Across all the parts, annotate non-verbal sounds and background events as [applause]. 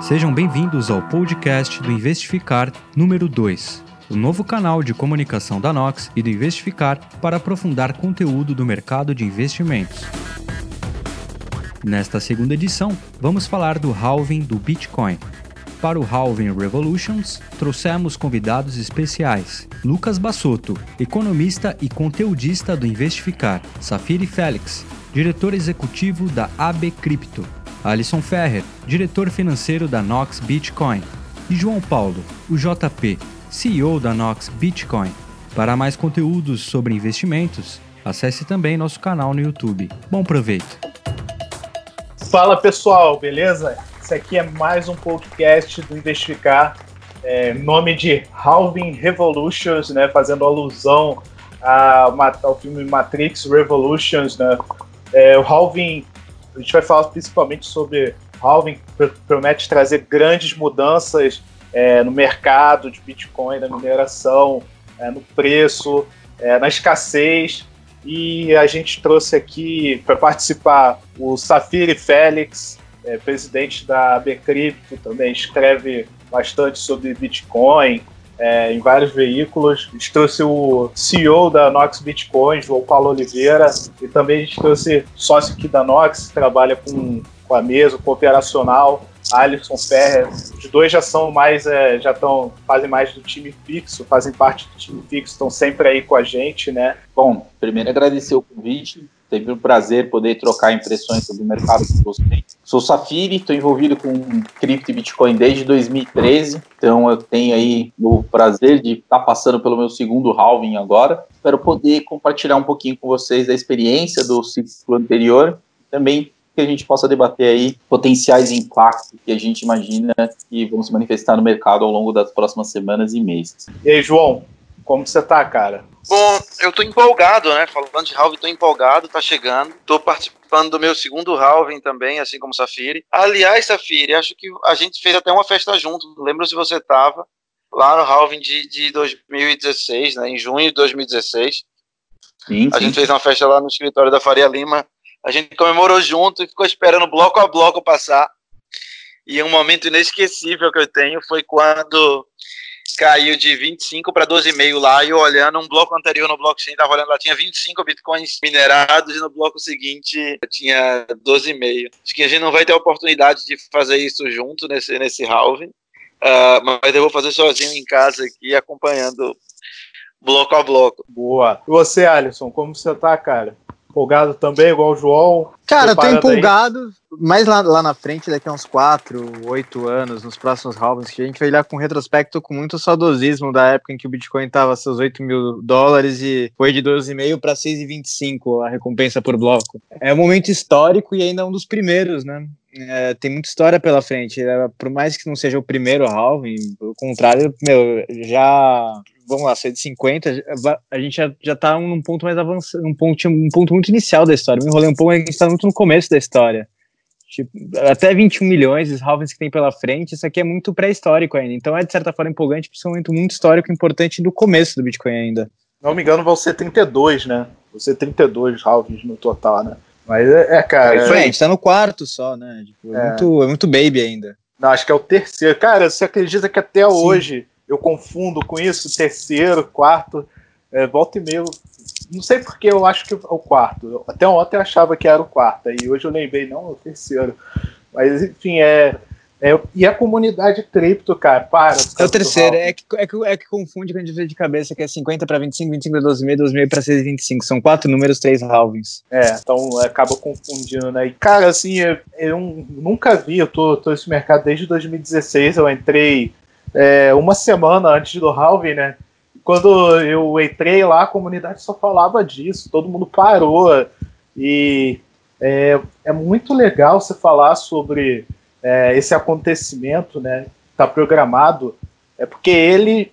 Sejam bem-vindos ao podcast do Investificar número 2, o novo canal de comunicação da Nox e do Investificar para aprofundar conteúdo do mercado de investimentos. Nesta segunda edição, vamos falar do halving do Bitcoin. Para o Halving Revolutions, trouxemos convidados especiais. Lucas Bassotto, economista e conteudista do Investificar. Safiri Félix, diretor executivo da AB Cripto. Alisson Ferrer, diretor financeiro da Nox Bitcoin. E João Paulo, o JP, CEO da Nox Bitcoin. Para mais conteúdos sobre investimentos, acesse também nosso canal no YouTube. Bom proveito! Fala pessoal, beleza? Esse aqui é mais um podcast do Investificar, é, nome de Halving Revolutions, né, fazendo alusão a, ao filme Matrix Revolutions. Né? É, o Halving, a gente vai falar principalmente sobre Halving, promete trazer grandes mudanças é, no mercado de Bitcoin, da mineração, é, no preço, é, na escassez. E a gente trouxe aqui para participar o Safiri Félix, é, presidente da Bcrypto, também escreve bastante sobre Bitcoin é, em vários veículos. A gente trouxe o CEO da Nox Bitcoin, João Paulo Oliveira, e também a gente trouxe sócio aqui da Nox, que trabalha com, com a mesa, com o operacional, Alisson Ferrer. Os dois já são mais, é, já estão, fazem mais do time fixo, fazem parte do time fixo, estão sempre aí com a gente, né? Bom, primeiro agradecer o convite. Sempre um prazer poder trocar impressões sobre o mercado com vocês. Sou Safiri, estou envolvido com cripto e Bitcoin desde 2013, então eu tenho aí o prazer de estar tá passando pelo meu segundo halving agora. Espero poder compartilhar um pouquinho com vocês da experiência do ciclo anterior, também que a gente possa debater aí potenciais impactos que a gente imagina que vão se manifestar no mercado ao longo das próximas semanas e meses. E aí, João, como você tá, cara? Bom, eu tô empolgado, né? Falando de halving, tô empolgado, tá chegando. Tô participando do meu segundo halving também, assim como Safiri. Aliás, Safiri, acho que a gente fez até uma festa junto. Lembro se você tava lá no halving de, de 2016, né? Em junho de 2016. Sim, a sim. gente fez uma festa lá no escritório da Faria Lima. A gente comemorou junto e ficou esperando bloco a bloco passar. E um momento inesquecível que eu tenho foi quando caiu de 25 para 12,5 lá, e olhando um bloco anterior no blockchain, estava olhando lá, tinha 25 bitcoins minerados, e no bloco seguinte tinha 12,5. Acho que a gente não vai ter a oportunidade de fazer isso junto nesse, nesse halving, uh, mas eu vou fazer sozinho em casa aqui, acompanhando bloco a bloco. Boa. E você, Alisson, como você tá, cara? Empolgado também, igual o João? Cara, tô empolgado, aí. mas lá, lá na frente, daqui a uns 4, 8 anos, nos próximos halvings, que a gente vai olhar com retrospecto com muito saudosismo da época em que o Bitcoin tava seus 8 mil dólares e foi de 12,5 para 6,25 a recompensa por bloco. É um momento histórico e ainda um dos primeiros, né? É, tem muita história pela frente. É, por mais que não seja o primeiro halving, pelo contrário, meu, já vamos lá, ser de 50, a gente já, já tá num ponto mais avançado, um ponto, um ponto muito inicial da história. Me enrolei um pouco, a gente tá muito no começo da história. Tipo, até 21 milhões, os halvings que tem pela frente, isso aqui é muito pré-histórico ainda. Então é, de certa forma, empolgante, porque é um momento muito histórico importante do começo do Bitcoin ainda. Não me engano, vão ser 32, né? Vão ser 32 halvings no total, né? Mas é, é cara. É, a gente tá no quarto só, né? Tipo, é. Muito, é muito baby ainda. Não, acho que é o terceiro. Cara, você acredita que até Sim. hoje eu confundo com isso, terceiro, quarto, é, volta e meio. Não sei porque eu acho que é o quarto. Até ontem eu achava que era o quarto, e hoje eu lembrei, não, é o terceiro. Mas, enfim, é, é, e a comunidade cripto, cara, para. É o terceiro, é que, é, que, é que confunde com a gente de cabeça, que é 50 para 25, 25 para 12 12 para 6 25. São quatro números, três halvings. É, então acaba confundindo, né? E, cara, assim, eu, eu nunca vi, eu tô, tô nesse mercado desde 2016, eu entrei é, uma semana antes do halving, né? Quando eu entrei lá, a comunidade só falava disso, todo mundo parou. E é, é muito legal você falar sobre é, esse acontecimento, né? Está programado, é porque ele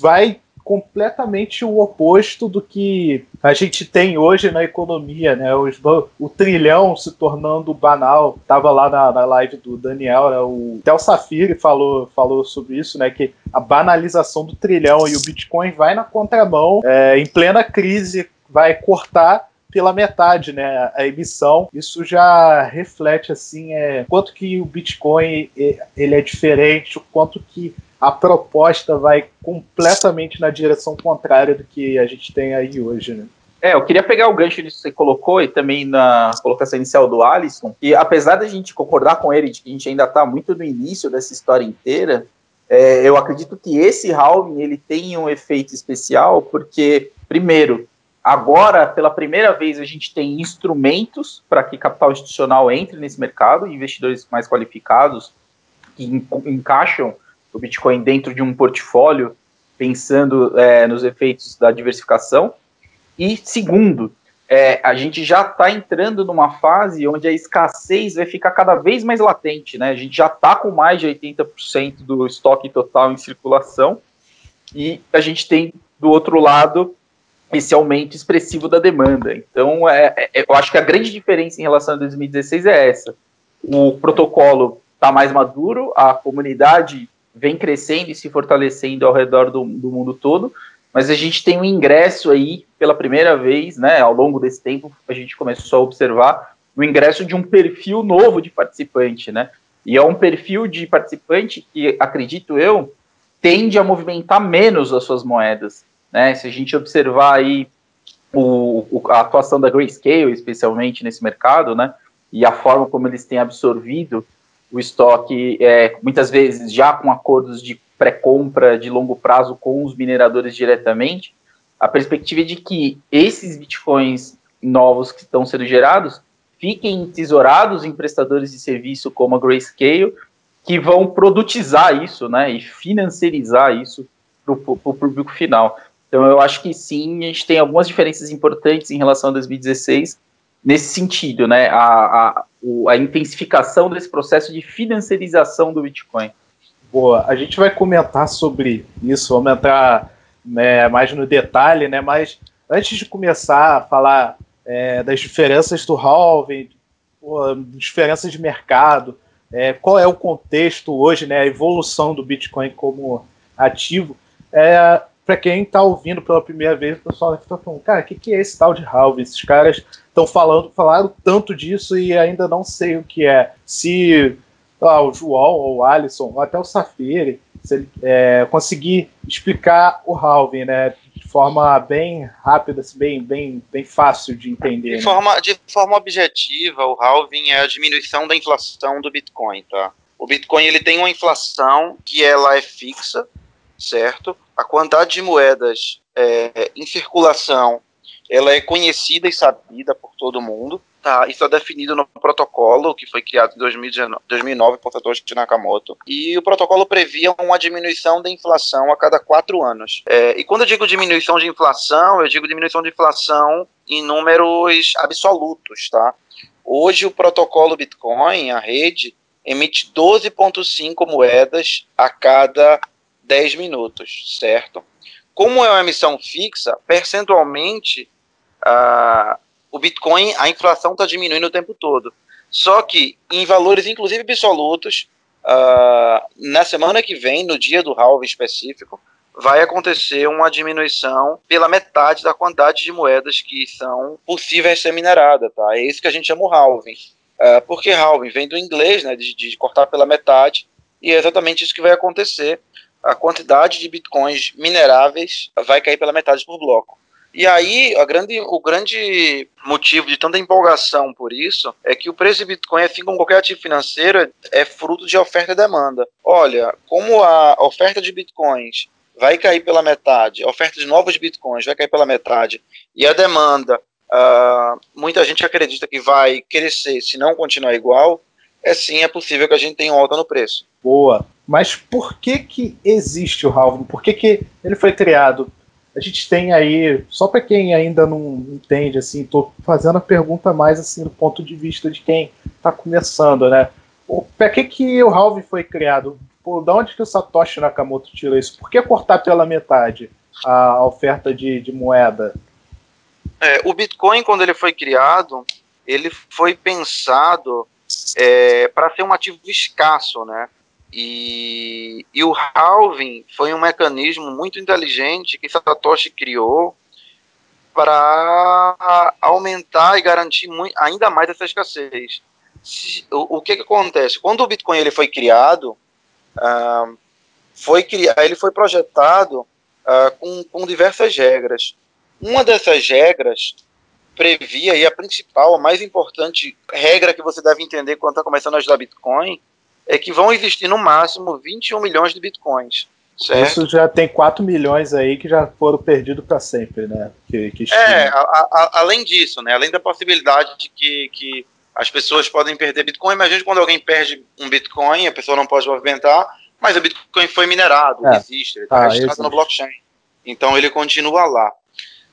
vai completamente o oposto do que a gente tem hoje na economia, né? Os, o trilhão se tornando banal. Tava lá na, na live do Daniel, né? o Tel Safiri falou, falou sobre isso, né? Que a banalização do trilhão e o Bitcoin vai na contramão, é, em plena crise, vai cortar pela metade, né, a emissão. Isso já reflete assim, é, quanto que o Bitcoin ele é diferente, o quanto que a proposta vai completamente na direção contrária do que a gente tem aí hoje, né? É, eu queria pegar o gancho nisso que você colocou e também na colocação inicial do Alisson, e apesar da gente concordar com ele de que a gente ainda está muito no início dessa história inteira, é, eu acredito que esse halving ele tem um efeito especial porque, primeiro, agora, pela primeira vez, a gente tem instrumentos para que capital institucional entre nesse mercado, investidores mais qualificados que encaixam o Bitcoin dentro de um portfólio, pensando é, nos efeitos da diversificação. E segundo, é, a gente já está entrando numa fase onde a escassez vai ficar cada vez mais latente, né? A gente já está com mais de 80% do estoque total em circulação e a gente tem do outro lado esse aumento expressivo da demanda. Então, é, é, eu acho que a grande diferença em relação a 2016 é essa. O protocolo está mais maduro, a comunidade vem crescendo e se fortalecendo ao redor do, do mundo todo, mas a gente tem um ingresso aí, pela primeira vez, né, ao longo desse tempo, a gente começou a observar o ingresso de um perfil novo de participante, né, e é um perfil de participante que, acredito eu, tende a movimentar menos as suas moedas, né, se a gente observar aí o, o, a atuação da Grayscale, especialmente nesse mercado, né, e a forma como eles têm absorvido o estoque, é, muitas vezes já com acordos de pré-compra de longo prazo com os mineradores diretamente, a perspectiva é de que esses bitcoins novos que estão sendo gerados fiquem tesourados em prestadores de serviço como a Grayscale, que vão produtizar isso, né, e financiarizar isso para o público final. Então, eu acho que sim, a gente tem algumas diferenças importantes em relação a 2016, nesse sentido, né? A, a, a intensificação desse processo de financiarização do Bitcoin. Boa, a gente vai comentar sobre isso, vamos entrar né, mais no detalhe, né? Mas antes de começar a falar é, das diferenças do halving, diferenças de mercado, é, qual é o contexto hoje, né? A evolução do Bitcoin como ativo. É, para quem está ouvindo pela primeira vez, o pessoal está falando, cara, o que, que é esse tal de halving? Esses caras estão falando, falaram tanto disso e ainda não sei o que é. Se ah, o João, ou o Alisson, ou até o Safiri, se ele é, conseguir explicar o halving, né, de forma bem rápida, assim, bem, bem, bem fácil de entender. De, né? forma, de forma objetiva, o halving é a diminuição da inflação do Bitcoin, tá? O Bitcoin ele tem uma inflação que ela é fixa, certo? A quantidade de moedas é, em circulação ela é conhecida e sabida por todo mundo. Tá, isso é definido no protocolo que foi criado em 2019, 2009 por Satoshi Nakamoto. E o protocolo previa uma diminuição da inflação a cada quatro anos. É, e quando eu digo diminuição de inflação, eu digo diminuição de inflação em números absolutos, tá? Hoje o protocolo Bitcoin, a rede, emite 12,5 moedas a cada 10 minutos, certo? Como é uma emissão fixa, percentualmente uh, o Bitcoin, a inflação está diminuindo o tempo todo. Só que em valores, inclusive absolutos, uh, na semana que vem, no dia do halving específico, vai acontecer uma diminuição pela metade da quantidade de moedas que são possíveis ser mineradas, tá? É isso que a gente chama o halving. Uh, porque halving vem do inglês, né, de, de cortar pela metade, e é exatamente isso que vai acontecer. A quantidade de bitcoins mineráveis vai cair pela metade por bloco. E aí, grande, o grande motivo de tanta empolgação por isso é que o preço de Bitcoin, assim como qualquer ativo financeiro, é fruto de oferta e demanda. Olha, como a oferta de Bitcoins vai cair pela metade, a oferta de novos Bitcoins vai cair pela metade, e a demanda, uh, muita gente acredita que vai crescer se não continuar igual, é sim, é possível que a gente tenha alta no preço. Boa. Mas por que que existe o halving? Por que que ele foi criado? a gente tem aí, só para quem ainda não entende, assim, estou fazendo a pergunta mais assim do ponto de vista de quem está começando, né? Para que, que o halving foi criado? Pô, da onde que o Satoshi Nakamoto tirou isso? Por que cortar pela metade a oferta de, de moeda? É, o Bitcoin, quando ele foi criado, ele foi pensado é, para ser um ativo escasso, né? E, e o halving foi um mecanismo muito inteligente que Satoshi criou para aumentar e garantir muito, ainda mais essa escassez. Se, o, o que, que acontece? Quando o Bitcoin ele foi criado, uh, foi ele foi projetado uh, com, com diversas regras. Uma dessas regras previa, e a principal, a mais importante regra que você deve entender quando está começando a ajudar Bitcoin, é que vão existir no máximo 21 milhões de Bitcoins. Certo? Isso já tem 4 milhões aí que já foram perdidos para sempre, né? Que, que é, a, a, além disso, né? Além da possibilidade de que, que as pessoas podem perder Bitcoin, imagina quando alguém perde um Bitcoin, a pessoa não pode movimentar, mas o Bitcoin foi minerado, é. existe, ele está ah, registrado existe. no blockchain. Então ele continua lá.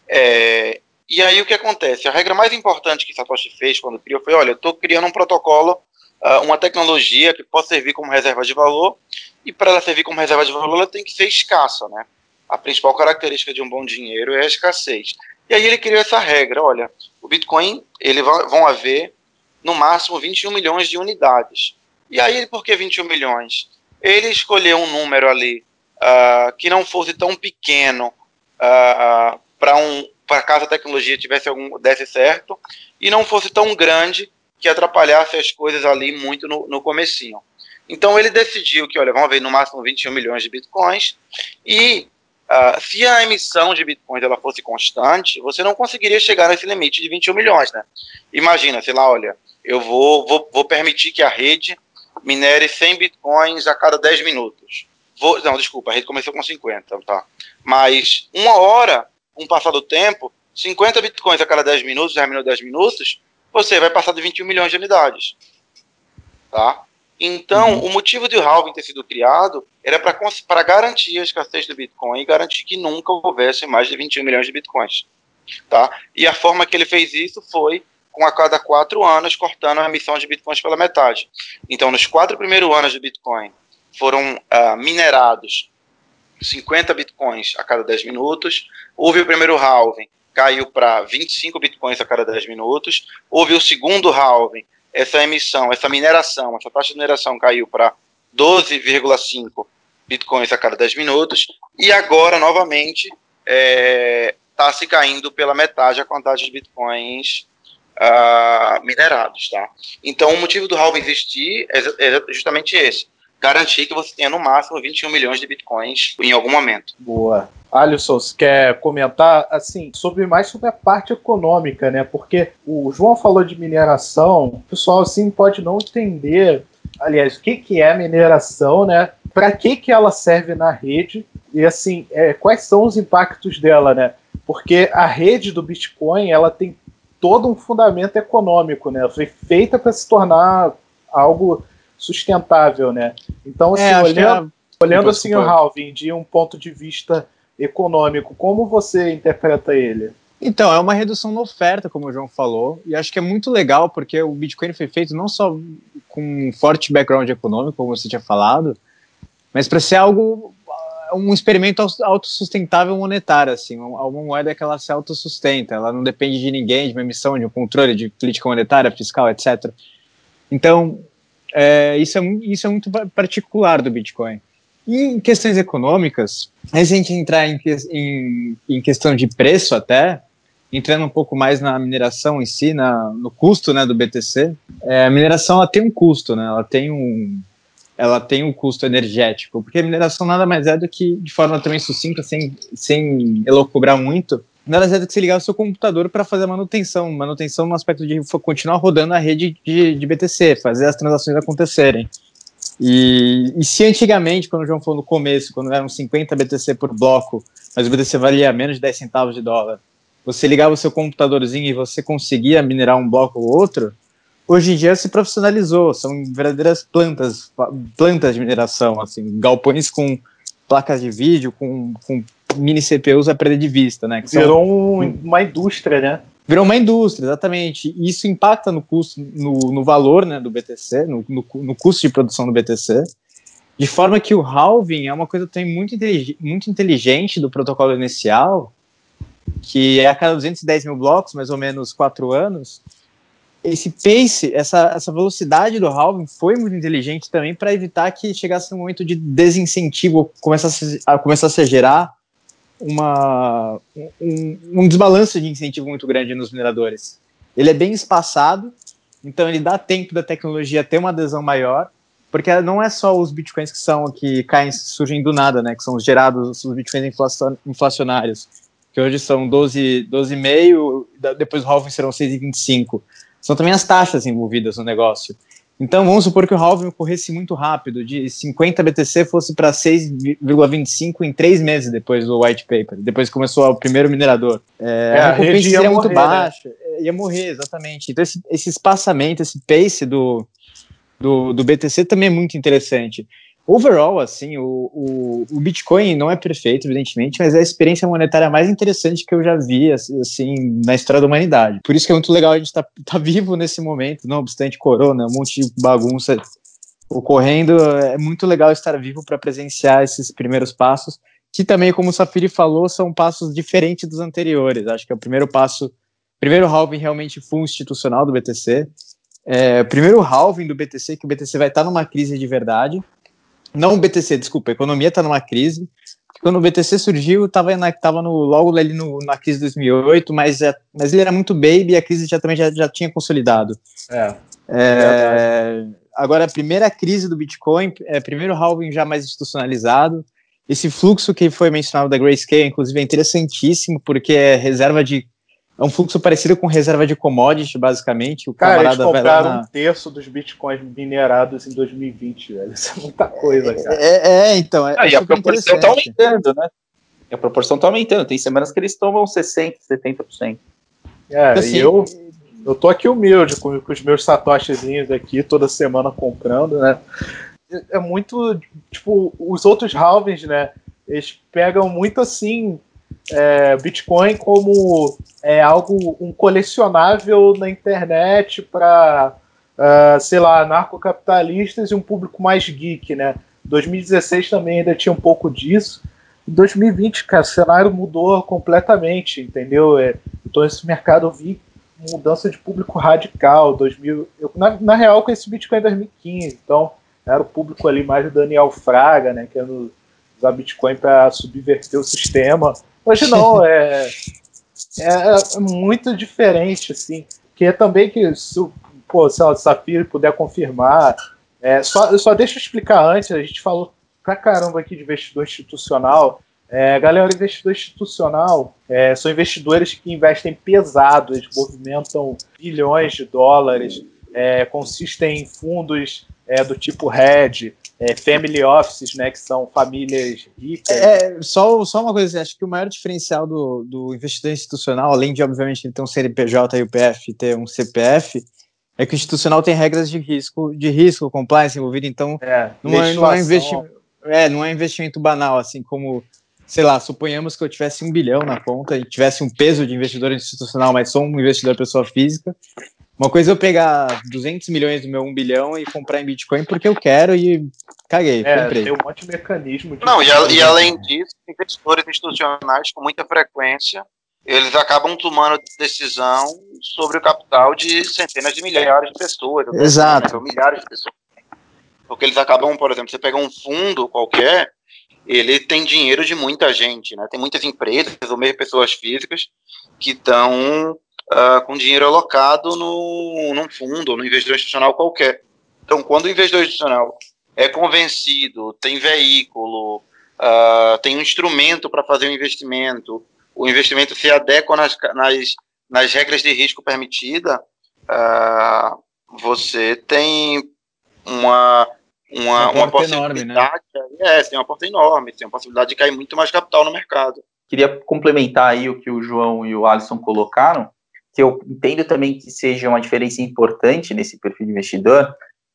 É, e aí o que acontece? A regra mais importante que Satoshi fez quando criou foi, olha, eu estou criando um protocolo, uh, uma tecnologia que possa servir como reserva de valor, e para ela servir como reserva de valor, ela tem que ser escassa, né? A principal característica de um bom dinheiro é a escassez. E aí ele criou essa regra, olha, o Bitcoin, ele vão haver no máximo 21 milhões de unidades. E aí, por que 21 milhões? Ele escolheu um número ali uh, que não fosse tão pequeno uh, para um, para caso a tecnologia tivesse algum desse certo e não fosse tão grande que atrapalhasse as coisas ali muito no, no comecinho. Então ele decidiu que, olha, vamos ver no máximo 21 milhões de bitcoins e uh, se a emissão de bitcoins ela fosse constante, você não conseguiria chegar nesse limite de 21 milhões, né? Imagina, sei lá, olha, eu vou, vou, vou permitir que a rede minere 100 bitcoins a cada 10 minutos. Vou, não, desculpa, a rede começou com 50, tá? Mas uma hora, com o passar do tempo, 50 bitcoins a cada 10 minutos, 10 minutos, 10 minutos, você vai passar de 21 milhões de unidades. Tá? Então, uhum. o motivo de o halving ter sido criado era para garantir a escassez do Bitcoin e garantir que nunca houvesse mais de 21 milhões de Bitcoins. Tá? E a forma que ele fez isso foi com a cada quatro anos cortando a emissão de Bitcoins pela metade. Então, nos quatro primeiros anos do Bitcoin, foram uh, minerados 50 Bitcoins a cada 10 minutos. Houve o primeiro halving, caiu para 25 Bitcoins a cada 10 minutos. Houve o segundo halving, essa emissão, essa mineração, essa taxa de mineração caiu para 12,5 bitcoins a cada 10 minutos, e agora, novamente, está é, tá se caindo pela metade a quantidade de bitcoins uh, minerados. Tá? Então, o motivo do halving existir é, é justamente esse, garantir que você tenha no máximo 21 milhões de bitcoins em algum momento. Boa. Alisson, você quer comentar assim sobre mais sobre a parte econômica, né? Porque o João falou de mineração, o pessoal assim pode não entender, aliás, o que que é mineração, né? Para que que ela serve na rede e assim, é, quais são os impactos dela, né? Porque a rede do Bitcoin, ela tem todo um fundamento econômico, né? Foi feita para se tornar algo sustentável, né? Então, assim, é, olhando, é... olhando assim o halving de um ponto de vista econômico, como você interpreta ele? Então, é uma redução na oferta, como o João falou, e acho que é muito legal porque o Bitcoin foi feito não só com um forte background econômico, como você tinha falado, mas para ser algo um experimento autossustentável monetário, assim, uma moeda que ela se autossustenta, ela não depende de ninguém, de uma emissão, de um controle de política monetária, fiscal, etc. Então, é, isso, é, isso é muito particular do Bitcoin. E em questões econômicas, antes de a gente entrar em, em, em, questão de preço até, entrando um pouco mais na mineração em si, na, no custo né, do BTC, é, a mineração ela tem um custo, né, ela tem um, ela tem um custo energético, porque a mineração nada mais é do que, de forma também sucinta, sem, sem elocubrar muito, nada mais é que você ligar o seu computador para fazer a manutenção, manutenção no aspecto de continuar rodando a rede de, de BTC, fazer as transações acontecerem. E, e, se antigamente, quando o João falou no começo, quando eram 50 BTC por bloco, mas o BTC valia menos de 10 centavos de dólar, você ligava o seu computadorzinho e você conseguia minerar um bloco ou outro, hoje em dia se profissionalizou, são verdadeiras plantas, plantas de mineração, assim, galpões com placas de vídeo, com, com mini CPUs a perder de vista, né? Virou são, uma indústria, né? Virou uma indústria, exatamente. E isso impacta no custo, no, no valor né, do BTC, no, no, no, custo de produção do BTC, de forma que o halving é uma coisa também muito, intelig muito inteligente do protocolo inicial, que é a cada 210 mil blocos, mais ou menos quatro anos. Esse pace, essa, essa velocidade do halving foi muito inteligente também para evitar que chegasse um momento de desincentivo, começasse a, começasse a gerar uma, um, um desbalanço de incentivo muito grande nos mineradores. Ele é bem espaçado, então ele dá tempo da tecnologia ter uma adesão maior, porque não é só os bitcoins que são que caem, surgem do nada, né? Que são os gerados, os bitcoins inflacionários, que hoje são 12, 12,5, depois o halving serão 6,25. São também as taxas envolvidas no negócio. Então vamos supor que o halving corresse muito rápido, de 50 BTC fosse para 6,25 em três meses depois do white paper, depois que começou o primeiro minerador. É, é, a recompensa seria muito né? baixa, né? ia morrer, exatamente. Então esse, esse espaçamento, esse pace do, do, do BTC também é muito interessante. Overall, assim, o, o, o, Bitcoin não é perfeito, evidentemente, mas é a experiência monetária mais interessante que eu já vi, assim, na história da humanidade. Por isso que é muito legal a gente estar tá, tá vivo nesse momento, não obstante corona, um monte de bagunça ocorrendo, é muito legal estar vivo para presenciar esses primeiros passos, que também, como o Safiri falou, são passos diferentes dos anteriores. Acho que é o primeiro passo, primeiro halving realmente full institucional do BTC, é, primeiro halving do BTC, que o BTC vai estar numa crise de verdade, não o BTC, desculpa, a economia está numa crise. Quando o BTC surgiu, estava tava no, logo ali no, na crise de 2008, mas, já, mas ele era muito baby e a crise já, também já, já tinha consolidado. É. é agora, a primeira crise do Bitcoin, é, primeiro halving já mais institucionalizado. Esse fluxo que foi mencionado da Grayscale, inclusive, é interessantíssimo, porque é reserva de é um fluxo parecido com reserva de commodity, basicamente. O cara, eles compraram na... um terço dos bitcoins minerados em 2020, velho. Isso é muita coisa, cara. É, é então. É, ah, e a proporção tá aumentando, né? E a proporção tá aumentando. Tem semanas que eles tomam 60%, 70%. É, então, assim, e eu, eu tô aqui humilde com, com os meus satoshizinhos aqui, toda semana comprando, né? É muito, tipo, os outros halvings, né? Eles pegam muito assim é, Bitcoin como é, algo, um colecionável na internet para, uh, sei lá, narcocapitalistas e um público mais geek, né? 2016 também ainda tinha um pouco disso. Em 2020, cara, o cenário mudou completamente, entendeu? É, então esse mercado eu vi mudança de público radical. 2000, eu, na, na real, conheci Bitcoin em 2015, então era o público ali mais do Daniel Fraga, né? Que era usar Bitcoin para subverter o sistema. Hoje não, [laughs] é, é, é, muito diferente, assim. Que é também que, se, pô, se o Safiro puder confirmar, é, só, só deixa eu explicar antes, a gente falou pra caramba aqui de investidor institucional. É, galera, investidor institucional é, são investidores que investem pesado, eles movimentam bilhões de dólares, é, consistem em fundos é, do tipo hedge, é, family offices, né, que são famílias ricas. É, só, só uma coisa, acho que o maior diferencial do, do investidor institucional, além de, obviamente, ele ter um CNPJ e o PF ter um CPF, é que o institucional tem regras de risco, de risco, compliance envolvido, então é, não, é, não, é investimento, é, não é investimento banal, assim como, sei lá, suponhamos que eu tivesse um bilhão na conta e tivesse um peso de investidor institucional, mas sou um investidor pessoa física, uma coisa é eu pegar 200 milhões do meu 1 bilhão e comprar em Bitcoin porque eu quero e caguei, é, comprei. Tem um monte de mecanismo. De Não, e, a, e, além disso, investidores institucionais com muita frequência, eles acabam tomando decisão sobre o capital de centenas de milhares de pessoas. Exato. Né, milhares de pessoas. Porque eles acabam, por exemplo, você pega um fundo qualquer, ele tem dinheiro de muita gente, né? Tem muitas empresas ou mesmo pessoas físicas que estão uh, com dinheiro alocado no, num fundo ou no investidor institucional qualquer. Então, quando o investidor institucional é convencido, tem veículo, uh, tem um instrumento para fazer o um investimento, o investimento se adequa nas, nas, nas regras de risco permitida, uh, você tem uma, uma, uma, uma possibilidade. Enorme, né? É, tem uma porta enorme, tem uma possibilidade de cair muito mais capital no mercado. Queria complementar aí o que o João e o Alisson colocaram que eu entendo também que seja uma diferença importante nesse perfil de investidor,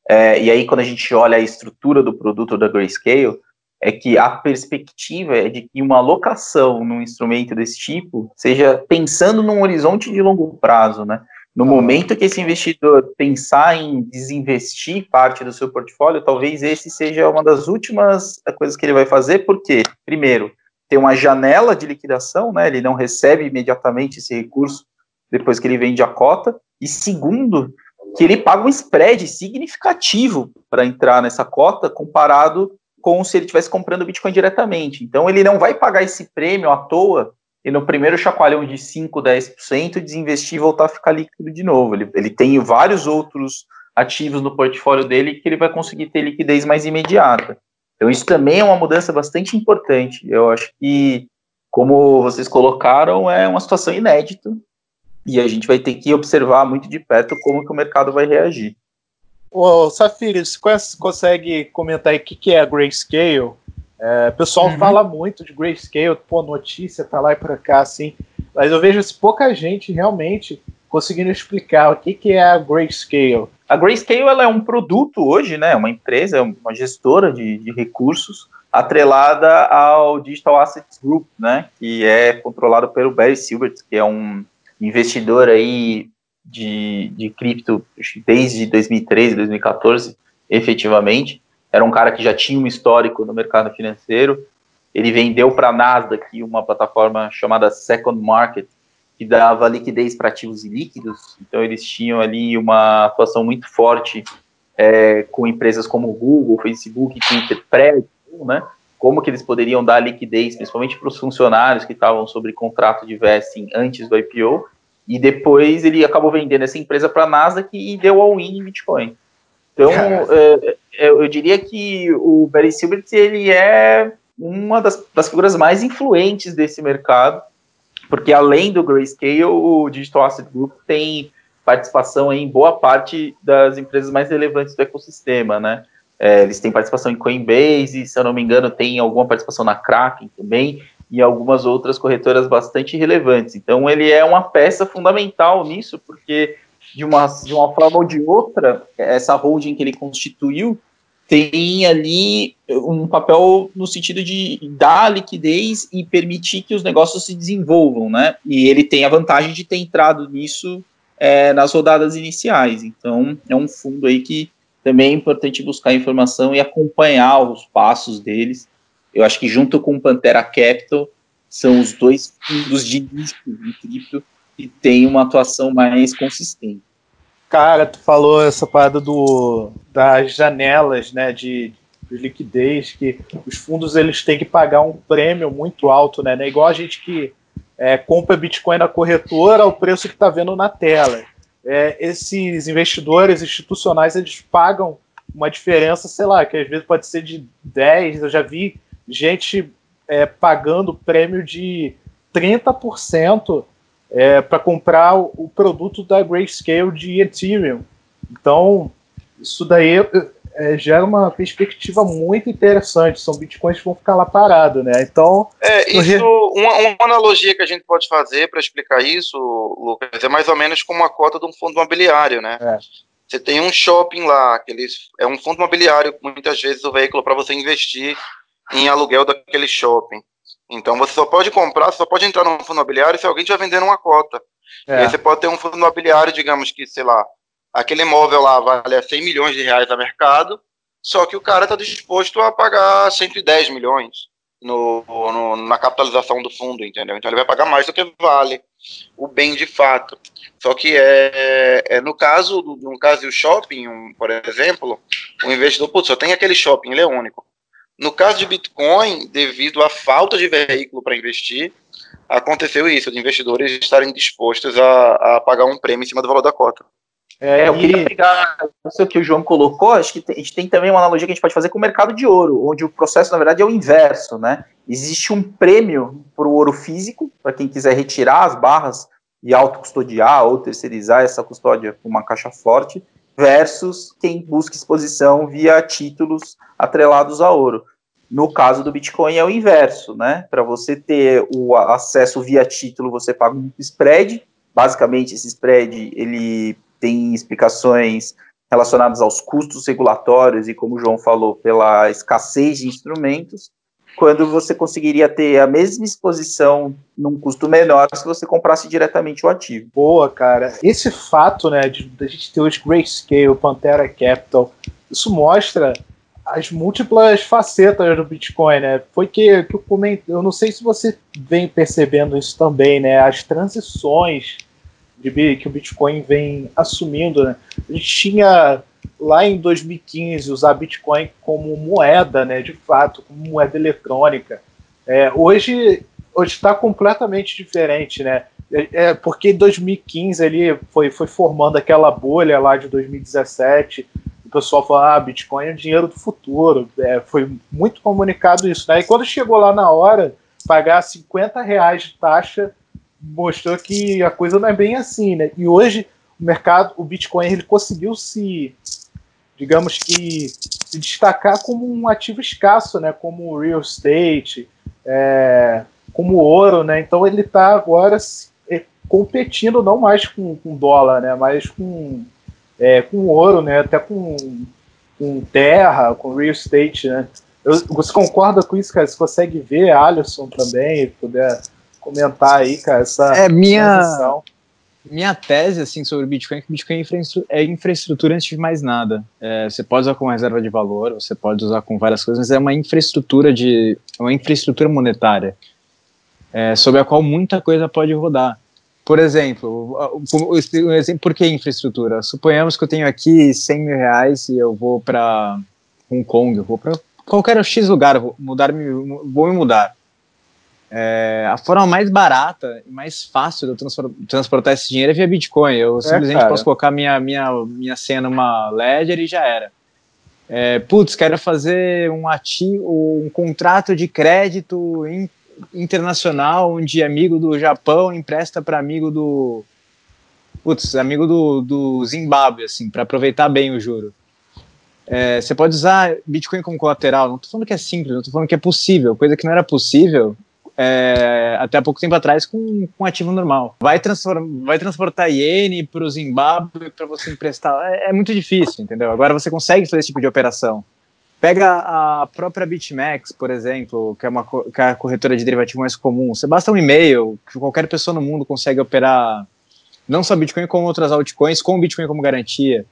é, e aí quando a gente olha a estrutura do produto da Grayscale, é que a perspectiva é de que uma alocação num instrumento desse tipo seja pensando num horizonte de longo prazo, né? No momento que esse investidor pensar em desinvestir parte do seu portfólio, talvez esse seja uma das últimas coisas que ele vai fazer, porque, primeiro, tem uma janela de liquidação, né? Ele não recebe imediatamente esse recurso depois que ele vende a cota, e segundo, que ele paga um spread significativo para entrar nessa cota comparado como se ele estivesse comprando Bitcoin diretamente. Então ele não vai pagar esse prêmio à toa e no primeiro chacoalhão de 5, 10% desinvestir e voltar a ficar líquido de novo. Ele, ele tem vários outros ativos no portfólio dele que ele vai conseguir ter liquidez mais imediata. Então isso também é uma mudança bastante importante. Eu acho que, como vocês colocaram, é uma situação inédita e a gente vai ter que observar muito de perto como que o mercado vai reagir. Ô, Safira, você consegue comentar aí o que, que é a Grayscale? É, o pessoal uhum. fala muito de Grayscale, pô, notícia pra lá e pra cá, assim, mas eu vejo assim, pouca gente realmente conseguindo explicar o que, que é a Grayscale. A Grayscale ela é um produto hoje, né, uma empresa, uma gestora de, de recursos atrelada ao Digital Assets Group, né, que é controlado pelo Barry Silbert, que é um investidor aí de, de cripto desde 2013, 2014, efetivamente. Era um cara que já tinha um histórico no mercado financeiro. Ele vendeu para a Nasdaq uma plataforma chamada Second Market, que dava liquidez para ativos ilíquidos. Então, eles tinham ali uma atuação muito forte é, com empresas como Google, Facebook, Twitter, pré né? Como que eles poderiam dar liquidez, principalmente para os funcionários que estavam sobre contrato de vesting antes do IPO. E depois ele acabou vendendo essa empresa para a Nasdaq e deu all-in em Bitcoin. Então, é, é, eu diria que o Barry Silbert ele é uma das, das, figuras mais influentes desse mercado, porque além do Grayscale, o Digital Asset Group tem participação em boa parte das empresas mais relevantes do ecossistema, né? É, eles têm participação em Coinbase, se eu não me engano, tem alguma participação na Kraken também, e algumas outras corretoras bastante relevantes. Então, ele é uma peça fundamental nisso, porque de uma, de uma forma ou de outra, essa holding que ele constituiu tem ali um papel no sentido de dar liquidez e permitir que os negócios se desenvolvam, né? E ele tem a vantagem de ter entrado nisso é, nas rodadas iniciais. Então, é um fundo aí que também é importante buscar informação e acompanhar os passos deles eu acho que junto com o Pantera Capital são os dois fundos de risco em cripto que têm uma atuação mais consistente. Cara, tu falou essa parada do, das janelas, né, de, de liquidez, que os fundos eles têm que pagar um prêmio muito alto, né? É igual a gente que é, compra Bitcoin na corretora ao preço que está vendo na tela. É, esses investidores institucionais eles pagam uma diferença, sei lá, que às vezes pode ser de 10, eu já vi gente é, pagando prêmio de 30% é, para comprar o, o, produto da Grayscale de Ethereum. Então, isso daí é, gera uma perspectiva muito interessante. São bitcoins que vão ficar lá parados, né? Então. É, isso, uma, uma analogia que a gente pode fazer para explicar isso, Lucas, é mais ou menos como a cota de um fundo imobiliário, né? É. Você tem um shopping lá, que eles, é um fundo imobiliário, muitas vezes o veículo para você investir em aluguel daquele shopping. Então você só pode comprar, só pode entrar num fundo imobiliário se alguém estiver vendendo uma cota. É. E aí você pode ter um fundo imobiliário, digamos que, sei lá, aquele imóvel lá vale 100 milhões de reais a mercado, só que o cara está disposto a pagar 110 milhões no, no, na capitalização do fundo, entendeu? Então ele vai pagar mais do que vale o bem de fato. Só que é, é no caso do no caso do shopping, um, por exemplo, o investidor, putz, só tem aquele shopping, ele é único. No caso de Bitcoin, devido à falta de veículo para investir, aconteceu isso, de investidores estarem dispostos a, a, pagar um prêmio em cima do valor da cota. É, eu queria pegar isso que o João colocou, acho que a gente tem também uma analogia que a gente pode fazer com o mercado de ouro, onde o processo, na verdade, é o inverso, né? Existe um prêmio para o ouro físico, para quem quiser retirar as barras e autocustodiar ou terceirizar essa custódia com uma caixa forte, versus quem busca exposição via títulos atrelados a ouro. No caso do Bitcoin é o inverso, né? Para você ter o acesso via título, você paga um spread. Basicamente, esse spread ele tem explicações relacionadas aos custos regulatórios e, como o João falou, pela escassez de instrumentos quando você conseguiria ter a mesma exposição num custo menor se você comprasse diretamente o ativo. Boa, cara. Esse fato, né, de, a gente ter os Grayscale, Pantera Capital, isso mostra as múltiplas facetas do Bitcoin, né? Foi que, que eu comentei, eu não sei se você vem percebendo isso também, né? As transições de, que o Bitcoin vem assumindo, né? A gente tinha lá em 2015 usar Bitcoin como moeda, né, de fato, como moeda eletrônica. É, hoje hoje está completamente diferente, né? É, é porque em 2015 ele foi, foi formando aquela bolha lá de 2017. O pessoal falou: ah, Bitcoin é dinheiro do futuro. É, foi muito comunicado isso, né? E quando chegou lá na hora, pagar 50 reais de taxa mostrou que a coisa não é bem assim, né? E hoje o mercado, o Bitcoin, ele conseguiu se, digamos que, se destacar como um ativo escasso, né? Como real estate, é, como ouro, né? Então ele está agora é, competindo não mais com, com dólar, né? Mas com, é, com ouro, né? Até com, com terra, com real estate, né? Eu, você concorda com isso, cara? Você consegue ver Alisson também, puder comentar aí, cara, essa é minha transição. minha tese assim sobre o Bitcoin é que o Bitcoin é infraestrutura antes de mais nada. É, você pode usar como reserva de valor, você pode usar com várias coisas, mas é uma infraestrutura de uma infraestrutura monetária é, sobre a qual muita coisa pode rodar. Por exemplo, um exemplo, por que infraestrutura? Suponhamos que eu tenho aqui 100 mil reais e eu vou para Hong Kong, eu vou para qualquer X lugar, vou, mudar, vou me mudar. É, a forma mais barata e mais fácil de eu transportar esse dinheiro é via Bitcoin. Eu é, simplesmente cara. posso colocar minha, minha, minha senha numa Ledger e já era. É, putz, quero fazer um ativo, um contrato de crédito in, internacional onde amigo do Japão empresta para amigo do putz, amigo do, do Zimbábue, assim, para aproveitar bem o juro. É, você pode usar Bitcoin como colateral. Não estou falando que é simples, não estou falando que é possível. Coisa que não era possível é, até pouco tempo atrás com, com ativo normal. Vai, vai transportar iene para o Zimbábue para você emprestar. É, é, muito difícil, entendeu? Agora você consegue fazer esse tipo de operação. Pega a própria BitMEX, por exemplo, que é, uma, que é a corretora de derivativo mais comum. Você basta um e-mail, que qualquer pessoa no mundo consegue operar não só Bitcoin, como outras altcoins, com Bitcoin como garantia.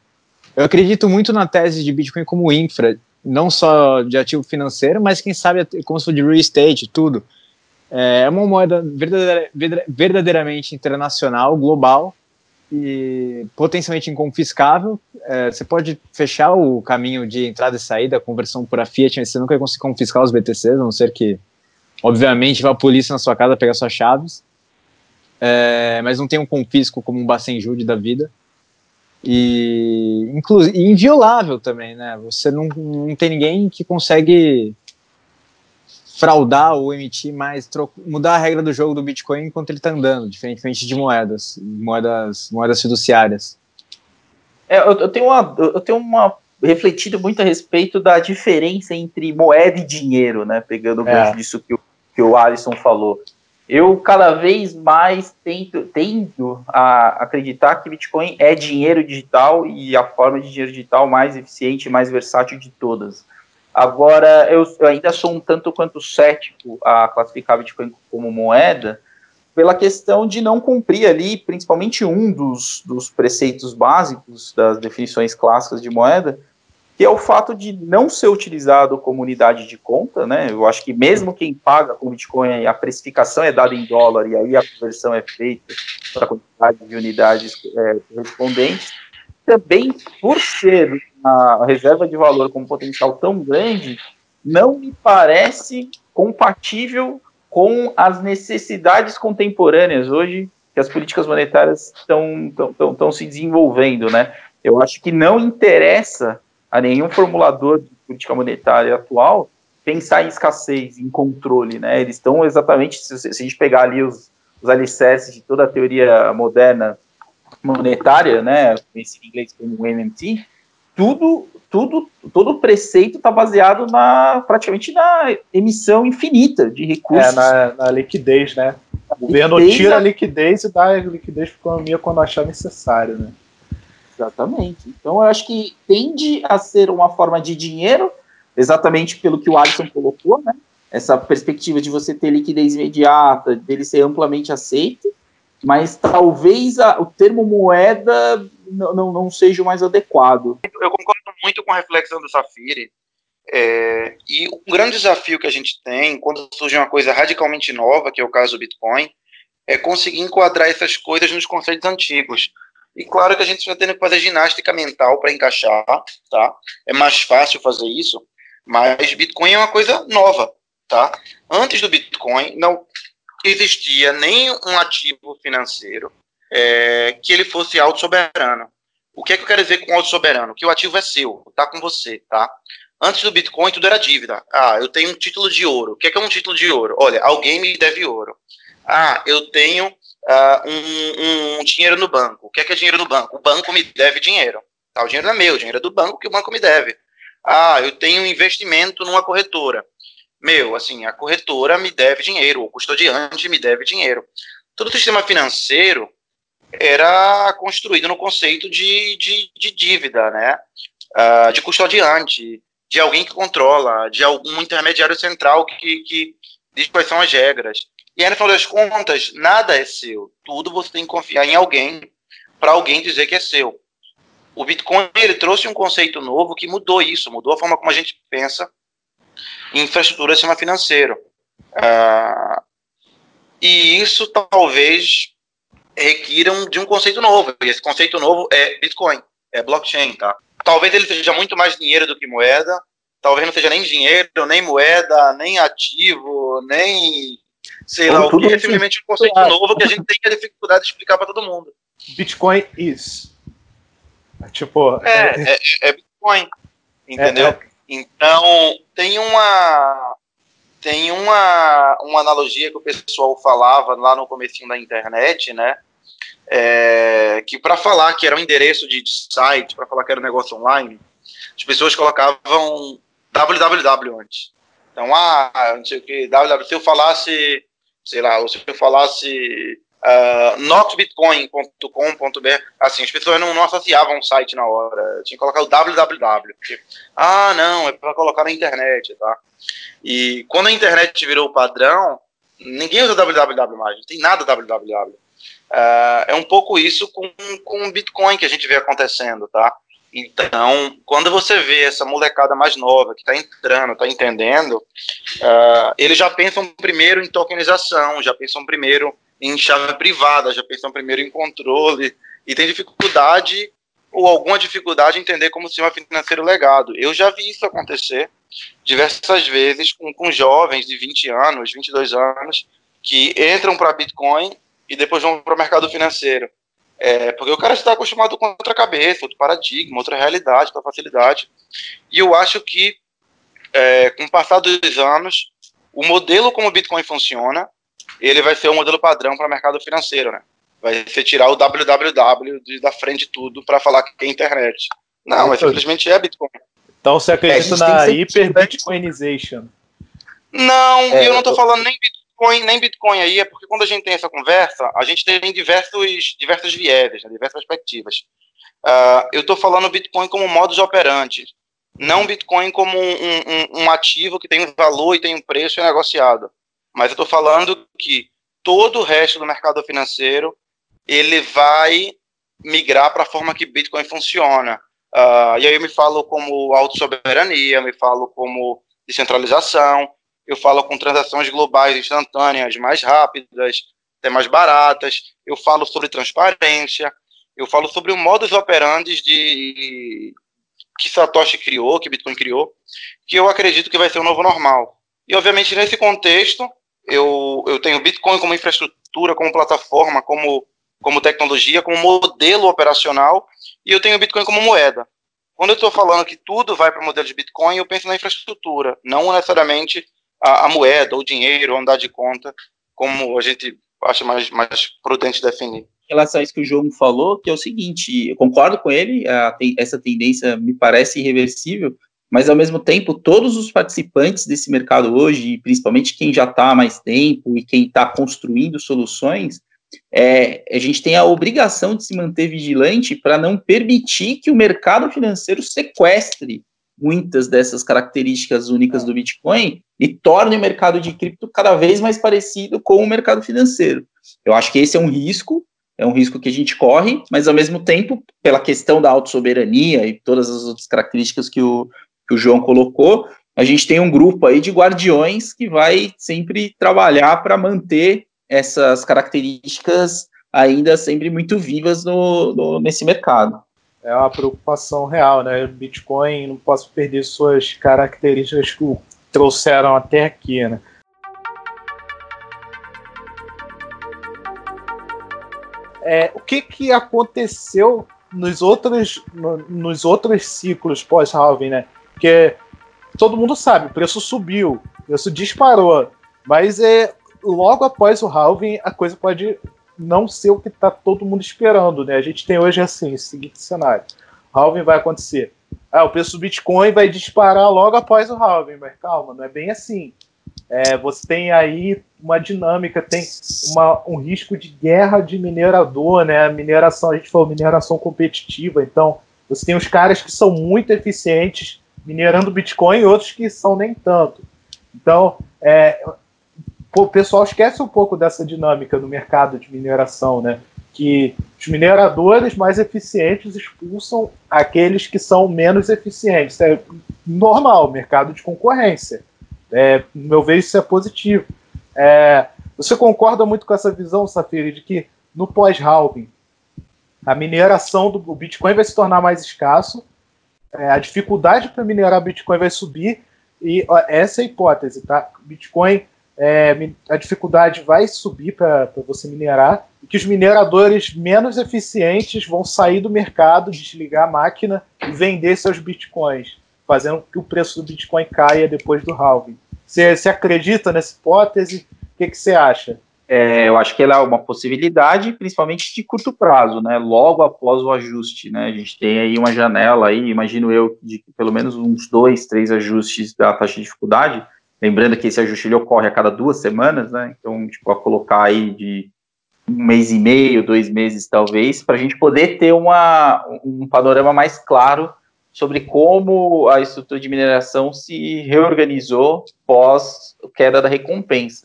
Eu acredito muito na tese de Bitcoin como infra, não só de ativo financeiro, mas quem sabe como se fosse de real estate, tudo. É uma moeda verdadeiramente internacional, global e potencialmente inconfiscável. É, você pode fechar o caminho de entrada e saída, conversão por a Fiat, mas você nunca vai conseguir confiscar os BTCs, a não ser que, obviamente, vá a polícia na sua casa pegar suas chaves. É, mas não tem um confisco como um Bacen Jude da vida e, inclusive, inviolável também, né? Você não, não tem ninguém que consegue fraudar ou emitir mais, mudar a regra do jogo do Bitcoin enquanto ele está andando, diferentemente de moedas, moedas, moedas fiduciárias. É, eu, eu, tenho uma, eu tenho uma refletido muito a respeito da diferença entre moeda e dinheiro, né? Pegando o é. disso que o, que o Alisson falou eu cada vez mais tento, tendo a acreditar que Bitcoin é dinheiro digital e a forma de dinheiro digital mais eficiente e mais versátil de todas. Agora, eu, eu ainda sou um tanto quanto cético a classificar Bitcoin como moeda, pela questão de não cumprir ali, principalmente um dos, dos preceitos básicos das definições clássicas de moeda, que é o fato de não ser utilizado como unidade de conta, né? Eu acho que mesmo quem paga com Bitcoin, a precificação é dada em dólar e aí a conversão é feita para a quantidade de unidades é, correspondentes. Também, por ser uma reserva de valor com um potencial tão grande, não me parece compatível com as necessidades contemporâneas hoje que as políticas monetárias estão se desenvolvendo, né? Eu acho que não interessa a nenhum formulador de política monetária atual pensar em escassez, em controle, né? Eles estão exatamente, se, se, a gente pegar ali os, os alicerces de toda a teoria moderna monetária, né, conhecido em inglês como MMT, tudo, tudo, todo o preceito está baseado na praticamente na emissão infinita de recursos. É, na, na liquidez, né? O governo tira a liquidez e dá liquidez para a economia quando achar necessário, né? Exatamente. Então eu acho que tende a ser uma forma de dinheiro, exatamente pelo que o Alisson colocou, né? Essa perspectiva de você ter liquidez imediata, dele ser amplamente aceito, mas talvez a, o termo moeda não, não, seja o mais adequado. Eu concordo muito com a reflexão do Safiri. É, e um grande desafio que a gente tem quando surge uma coisa radicalmente nova, que é o caso do Bitcoin, é conseguir enquadrar essas coisas nos conceitos antigos. E claro que a gente está tendo que fazer ginástica mental para encaixar, tá? É mais fácil fazer isso, mas Bitcoin é uma coisa nova, tá? Antes do Bitcoin não existia nem um ativo financeiro é, que ele fosse autossoberano. O que é que eu quero dizer com autossoberano? Que o ativo é seu, tá com você, tá? Antes do Bitcoin, tudo era dívida. Ah, eu tenho um título de ouro. O que é, que é um título de ouro? Olha, alguém me deve ouro. Ah, eu tenho uh, um, um, dinheiro no banco. O que é, que é dinheiro no banco? O banco me deve dinheiro. Tá, o dinheiro não é meu, o dinheiro é do banco que o banco me deve. Ah, eu tenho um investimento numa corretora. Meu, assim, a corretora me deve dinheiro, o custodiante me deve dinheiro. Todo o sistema financeiro era construído no conceito de, de, de dívida, né? Uh, de custodiante, de alguém que controla, de algum intermediário central que, que diz quais são as regras. E aí, no final das contas, nada é seu. Tudo você tem que confiar em alguém para alguém dizer que é seu. O Bitcoin ele trouxe um conceito novo que mudou isso, mudou a forma como a gente pensa em infraestrutura sistema financeiro. Uh, e isso talvez requiram de um conceito novo. E esse conceito novo é Bitcoin, é blockchain, tá? Talvez ele seja muito mais dinheiro do que moeda. Talvez não seja nem dinheiro, nem moeda, nem ativo, nem sei lá o que. É simplesmente um conceito novo que a gente tem que dificuldade de explicar para todo mundo. Bitcoin is. Tipo. É, é, é, é Bitcoin. Entendeu? É, é. então, tem uma. Tem uma, uma analogia que o pessoal falava lá no começo da internet, né? É, que para falar que era um endereço de, de site, para falar que era um negócio online, as pessoas colocavam www antes. Então, ah, não sei o que, www, se eu falasse, sei lá, se eu falasse uh, notbitcoin.com.br, assim, as pessoas não, não associavam o site na hora, tinha que colocar o www. ah, não, é para colocar na internet, tá? E quando a internet virou padrão, ninguém usa www mais, não tem nada www. Uh, é um pouco isso com, com o Bitcoin que a gente vê acontecendo, tá? Então, quando você vê essa molecada mais nova que está entrando, está entendendo, uh, eles já pensam primeiro em tokenização, já pensam primeiro em chave privada, já pensam primeiro em controle, e tem dificuldade ou alguma dificuldade em entender como sistema financeiro legado. Eu já vi isso acontecer diversas vezes com, com jovens de 20 anos, 22 anos, que entram para Bitcoin e depois vão para o mercado financeiro. É, porque o cara está acostumado com outra cabeça, outro paradigma, outra realidade, outra facilidade. E eu acho que, é, com o passar dos anos, o modelo como o Bitcoin funciona, ele vai ser o modelo padrão para o mercado financeiro, né? Vai ser tirar o www da frente de tudo para falar que é internet. Não, mas simplesmente é Bitcoin. Então você acredita é, na hiper-Bitcoinization? Não, é, eu não estou falando nem Bitcoin Bitcoin, nem Bitcoin aí, é porque quando a gente tem essa conversa, a gente tem diversos, diversas vieses, né, diversas perspectivas. Uh, eu estou falando Bitcoin como modus operandi, não Bitcoin como um, um, um, ativo que tem um valor e tem um preço e é negociado. Mas eu estou falando que todo o resto do mercado financeiro ele vai migrar para a forma que Bitcoin funciona. Uh, e aí eu me falo como autossoberania, me falo como descentralização, eu falo com transações globais instantâneas mais rápidas, até mais baratas, eu falo sobre transparência, eu falo sobre o modus operandi de que Satoshi criou, que Bitcoin criou, que eu acredito que vai ser o novo normal. E obviamente nesse contexto, eu, eu tenho Bitcoin como infraestrutura, como plataforma, como, como tecnologia, como modelo operacional, e eu tenho Bitcoin como moeda. Quando eu estou falando que tudo vai para o modelo de Bitcoin, eu penso na infraestrutura, não necessariamente a, a moeda, o dinheiro, andar de conta, como a gente acha mais, mais prudente definir. Em relação a isso que o João falou, que é o seguinte, eu concordo com ele, a, essa tendência me parece irreversível, mas ao mesmo tempo, todos os participantes desse mercado hoje, principalmente quem já está há mais tempo e quem está construindo soluções, é, a gente tem a obrigação de se manter vigilante para não permitir que o mercado financeiro sequestre muitas dessas características únicas do Bitcoin e torne o mercado de cripto cada vez mais parecido com o mercado financeiro. Eu acho que esse é um risco, é um risco que a gente corre, mas ao mesmo tempo, pela questão da autossoberania e todas as outras características que o, que o João colocou, a gente tem um grupo aí de guardiões que vai sempre trabalhar para manter essas características ainda sempre muito vivas no, no, nesse mercado. É uma preocupação real, né? Bitcoin não posso perder suas características que trouxeram até aqui, né? É, o que, que aconteceu nos outros, no, nos outros ciclos pós-halving, né? Porque todo mundo sabe, o preço subiu, o preço disparou, mas é logo após o halving a coisa pode não ser o que está todo mundo esperando, né? A gente tem hoje assim, esse seguinte cenário: halving vai acontecer. Ah, o preço do Bitcoin vai disparar logo após o halving, mas calma, não é bem assim. É, você tem aí uma dinâmica, tem uma, um risco de guerra de minerador, né? Mineração, a gente falou mineração competitiva, então você tem os caras que são muito eficientes minerando Bitcoin e outros que são nem tanto. Então, é, o pessoal esquece um pouco dessa dinâmica no mercado de mineração, né? Que os mineradores mais eficientes expulsam aqueles que são menos eficientes. É normal, mercado de concorrência. É, no meu ver, isso é positivo. É, você concorda muito com essa visão, Safiri, de que no pós-halving a mineração do Bitcoin vai se tornar mais escasso, é, a dificuldade para minerar Bitcoin vai subir, e ó, essa é a hipótese, tá? Bitcoin, é, a dificuldade vai subir para você minerar, e que os mineradores menos eficientes vão sair do mercado, desligar a máquina e vender seus Bitcoins, fazendo que o preço do Bitcoin caia depois do halving. Você, acredita nessa hipótese? O que você acha? É, eu acho que ela é uma possibilidade, principalmente de curto prazo, né? Logo após o ajuste, né? A gente tem aí uma janela aí, imagino eu, de pelo menos uns dois, três ajustes da taxa de dificuldade. Lembrando que esse ajuste ele ocorre a cada duas semanas, né? Então, tipo, a colocar aí de um mês e meio, dois meses talvez, para a gente poder ter uma, um panorama mais claro sobre como a estrutura de mineração se reorganizou pós queda da recompensa.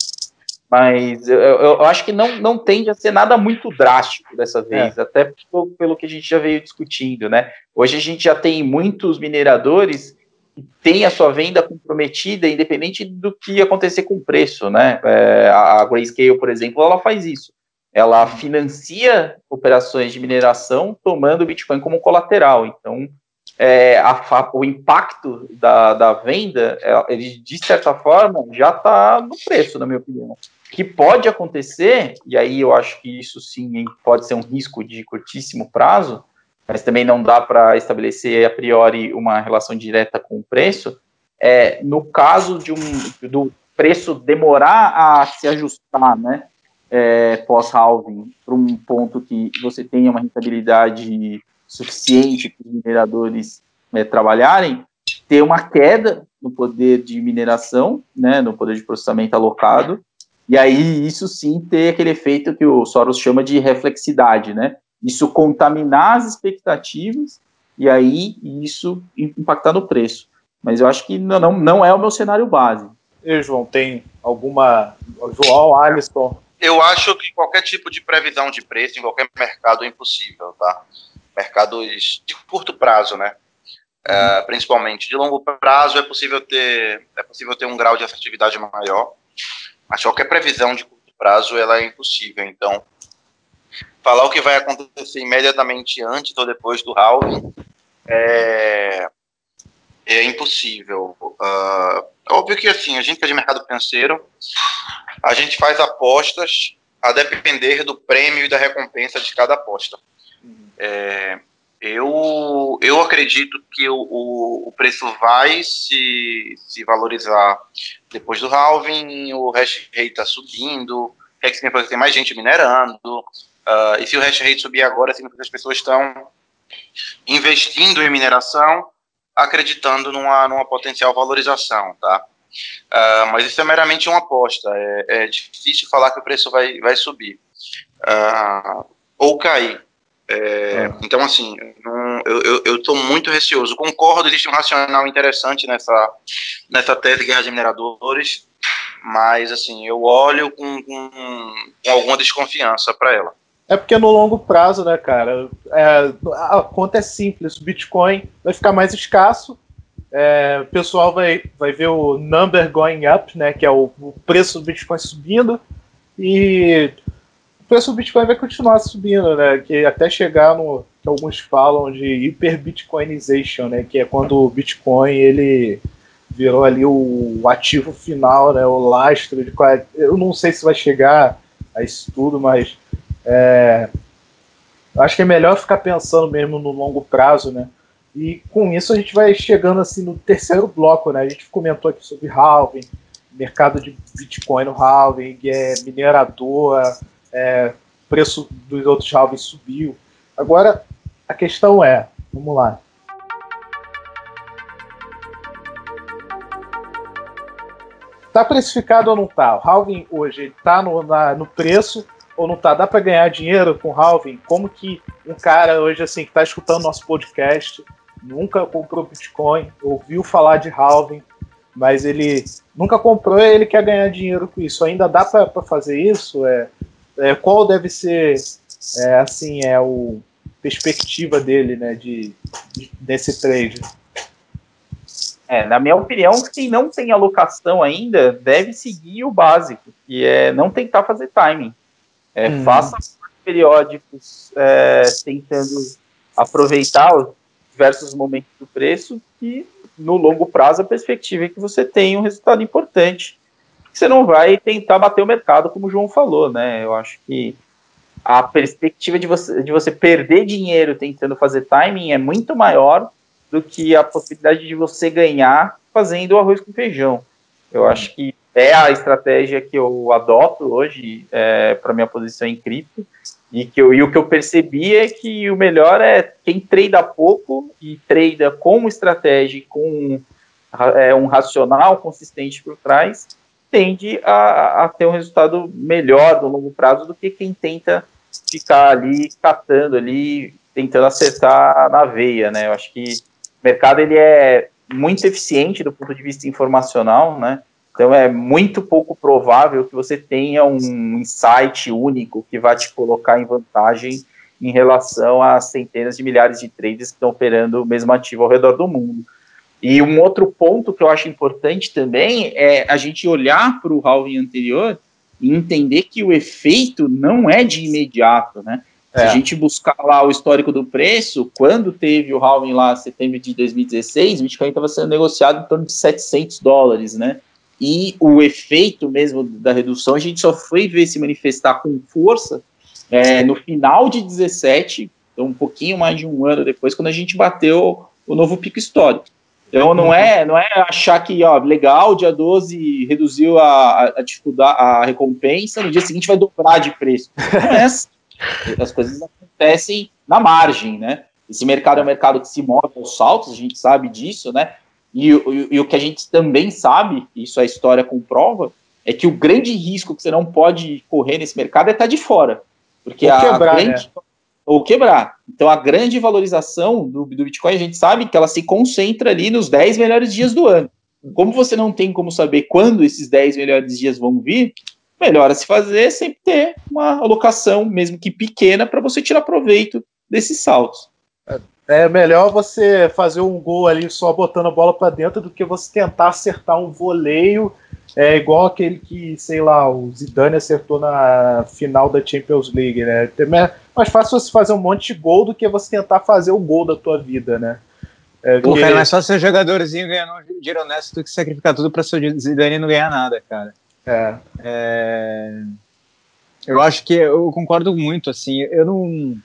Mas eu, eu, acho que não, não tende a ser nada muito drástico dessa vez, é. até pelo, pelo que a gente já veio discutindo, né? Hoje a gente já tem muitos mineradores que têm a sua venda comprometida, independente do que acontecer com o preço, né? É, a Grayscale, por exemplo, ela faz isso. Ela financia operações de mineração tomando o Bitcoin como colateral. Então, é, a, o impacto da, da venda, é, ele, de certa forma, já está no preço, na minha opinião. Que pode acontecer, e aí eu acho que isso sim pode ser um risco de curtíssimo prazo, mas também não dá para estabelecer a priori uma relação direta com o preço, é no caso de um, do preço demorar a se ajustar, né, é, pós-halving, para um ponto que você tenha uma rentabilidade suficiente para os mineradores é, trabalharem, ter uma queda no poder de mineração, né, no poder de processamento alocado, e aí isso sim ter aquele efeito que o Soros chama de reflexidade, né? Isso contaminar as expectativas e aí isso impactar no preço. Mas eu acho que não, não é o meu cenário base. E João, tem alguma. João, Alisson? Eu acho que qualquer tipo de previsão de preço em qualquer mercado é impossível, tá? mercados de curto prazo, né? É, principalmente de longo prazo é possível ter é possível ter um grau de assertividade maior, mas qualquer previsão de curto prazo ela é impossível. Então, falar o que vai acontecer imediatamente antes ou depois do halving é, é impossível. Uh, óbvio que assim a gente é de mercado financeiro, a gente faz apostas a depender do prêmio e da recompensa de cada aposta. É, eu, eu acredito que o, o, preço vai se, se valorizar depois do halving, o hash rate está subindo, é significa que tem mais gente minerando, uh, e se o hash rate subir agora, significa que as pessoas estão investindo em mineração, acreditando numa, numa potencial valorização, tá? Uh, mas isso é meramente uma aposta, é, é, difícil falar que o preço vai, vai subir uh, ou cair. É, é. Então, assim, não, eu estou muito receoso. Concordo, existe um racional interessante nessa, nessa tese de guerra de mineradores, mas, assim, eu olho com, com, com alguma desconfiança para ela. É porque no longo prazo, né, cara, é, a conta é simples, o Bitcoin vai ficar mais escasso, é, o pessoal vai, vai ver o number going up, né, que é o, o preço do Bitcoin subindo, e preço do Bitcoin vai continuar subindo, né? Que até chegar no que alguns falam de hiperbitcoinization, né? Que é quando o Bitcoin ele virou ali o ativo final, né? O lastro de eu não sei se vai chegar a isso tudo, mas é, acho que é melhor ficar pensando mesmo no longo prazo, né? E com isso a gente vai chegando assim no terceiro bloco, né? A gente comentou aqui sobre halving, mercado de Bitcoin no halving, é minerador, é, preço dos outros halvings subiu. Agora, a questão é, vamos lá. Tá precificado ou não tá? O halving hoje está no, no preço ou não tá? Dá para ganhar dinheiro com halving? Como que um cara hoje assim que está escutando nosso podcast, nunca comprou Bitcoin, ouviu falar de halving, mas ele nunca comprou e ele quer ganhar dinheiro com isso. Ainda dá para fazer isso? É, é, qual deve ser é, assim é o perspectiva dele, né, de, de desse trade? É, na minha opinião, quem não tem alocação ainda deve seguir o básico, que é não tentar fazer timing. É, hum. Faça periódicos é, tentando aproveitar os diversos momentos do preço e no longo prazo a perspectiva é que você tenha um resultado importante você não vai tentar bater o mercado, como o João falou, né? Eu acho que a perspectiva de você, de você perder dinheiro tentando fazer timing é muito maior do que a possibilidade de você ganhar fazendo arroz com feijão. Eu acho que é a estratégia que eu adoto hoje é, para minha posição em cripto. E, que eu, e o que eu percebi é que o melhor é quem treina pouco e treina com estratégia, com é, um racional consistente por trás, tende a, a ter um resultado melhor no longo prazo do que quem tenta ficar ali catando ali, tentando acertar na veia, né? Eu acho que o mercado ele é muito eficiente do ponto de vista informacional, né? Então é muito pouco provável que você tenha um insight único que vai te colocar em vantagem em relação às centenas de milhares de traders que estão operando o mesmo ativo ao redor do mundo. E um outro ponto que eu acho importante também é a gente olhar para o halving anterior e entender que o efeito não é de imediato, né? É. Se a gente buscar lá o histórico do preço, quando teve o halving lá em setembro de 2016, o Bitcoin estava sendo negociado em torno de 700 dólares, né? E o efeito mesmo da redução a gente só foi ver se manifestar com força é, no final de 17, então um pouquinho mais de um ano depois, quando a gente bateu o novo pico histórico. Então não é, não é achar que, ó, legal, dia 12 reduziu a, a dificuldade, a recompensa, no dia seguinte vai dobrar de preço. Não é assim. As coisas acontecem na margem, né? Esse mercado é um mercado que se move aos saltos, a gente sabe disso, né? E, e, e o que a gente também sabe, isso a história comprova, é que o grande risco que você não pode correr nesse mercado é estar de fora. Porque a, quebrar, grande, né? Ou quebrar. Então, a grande valorização do, do Bitcoin, a gente sabe que ela se concentra ali nos 10 melhores dias do ano. Como você não tem como saber quando esses 10 melhores dias vão vir, melhor a se fazer é sempre ter uma alocação, mesmo que pequena, para você tirar proveito desses saltos. É melhor você fazer um gol ali só botando a bola para dentro do que você tentar acertar um voleio é igual aquele que, sei lá, o Zidane acertou na final da Champions League, né? É mais fácil você fazer um monte de gol do que você tentar fazer o gol da tua vida, né? É, Pô, cara, é mais fácil ser jogadorzinho ganhando um dinheiro honesto do que sacrificar tudo pra seu Zidane não ganhar nada, cara. É. é. Eu acho que eu concordo muito, assim, eu não,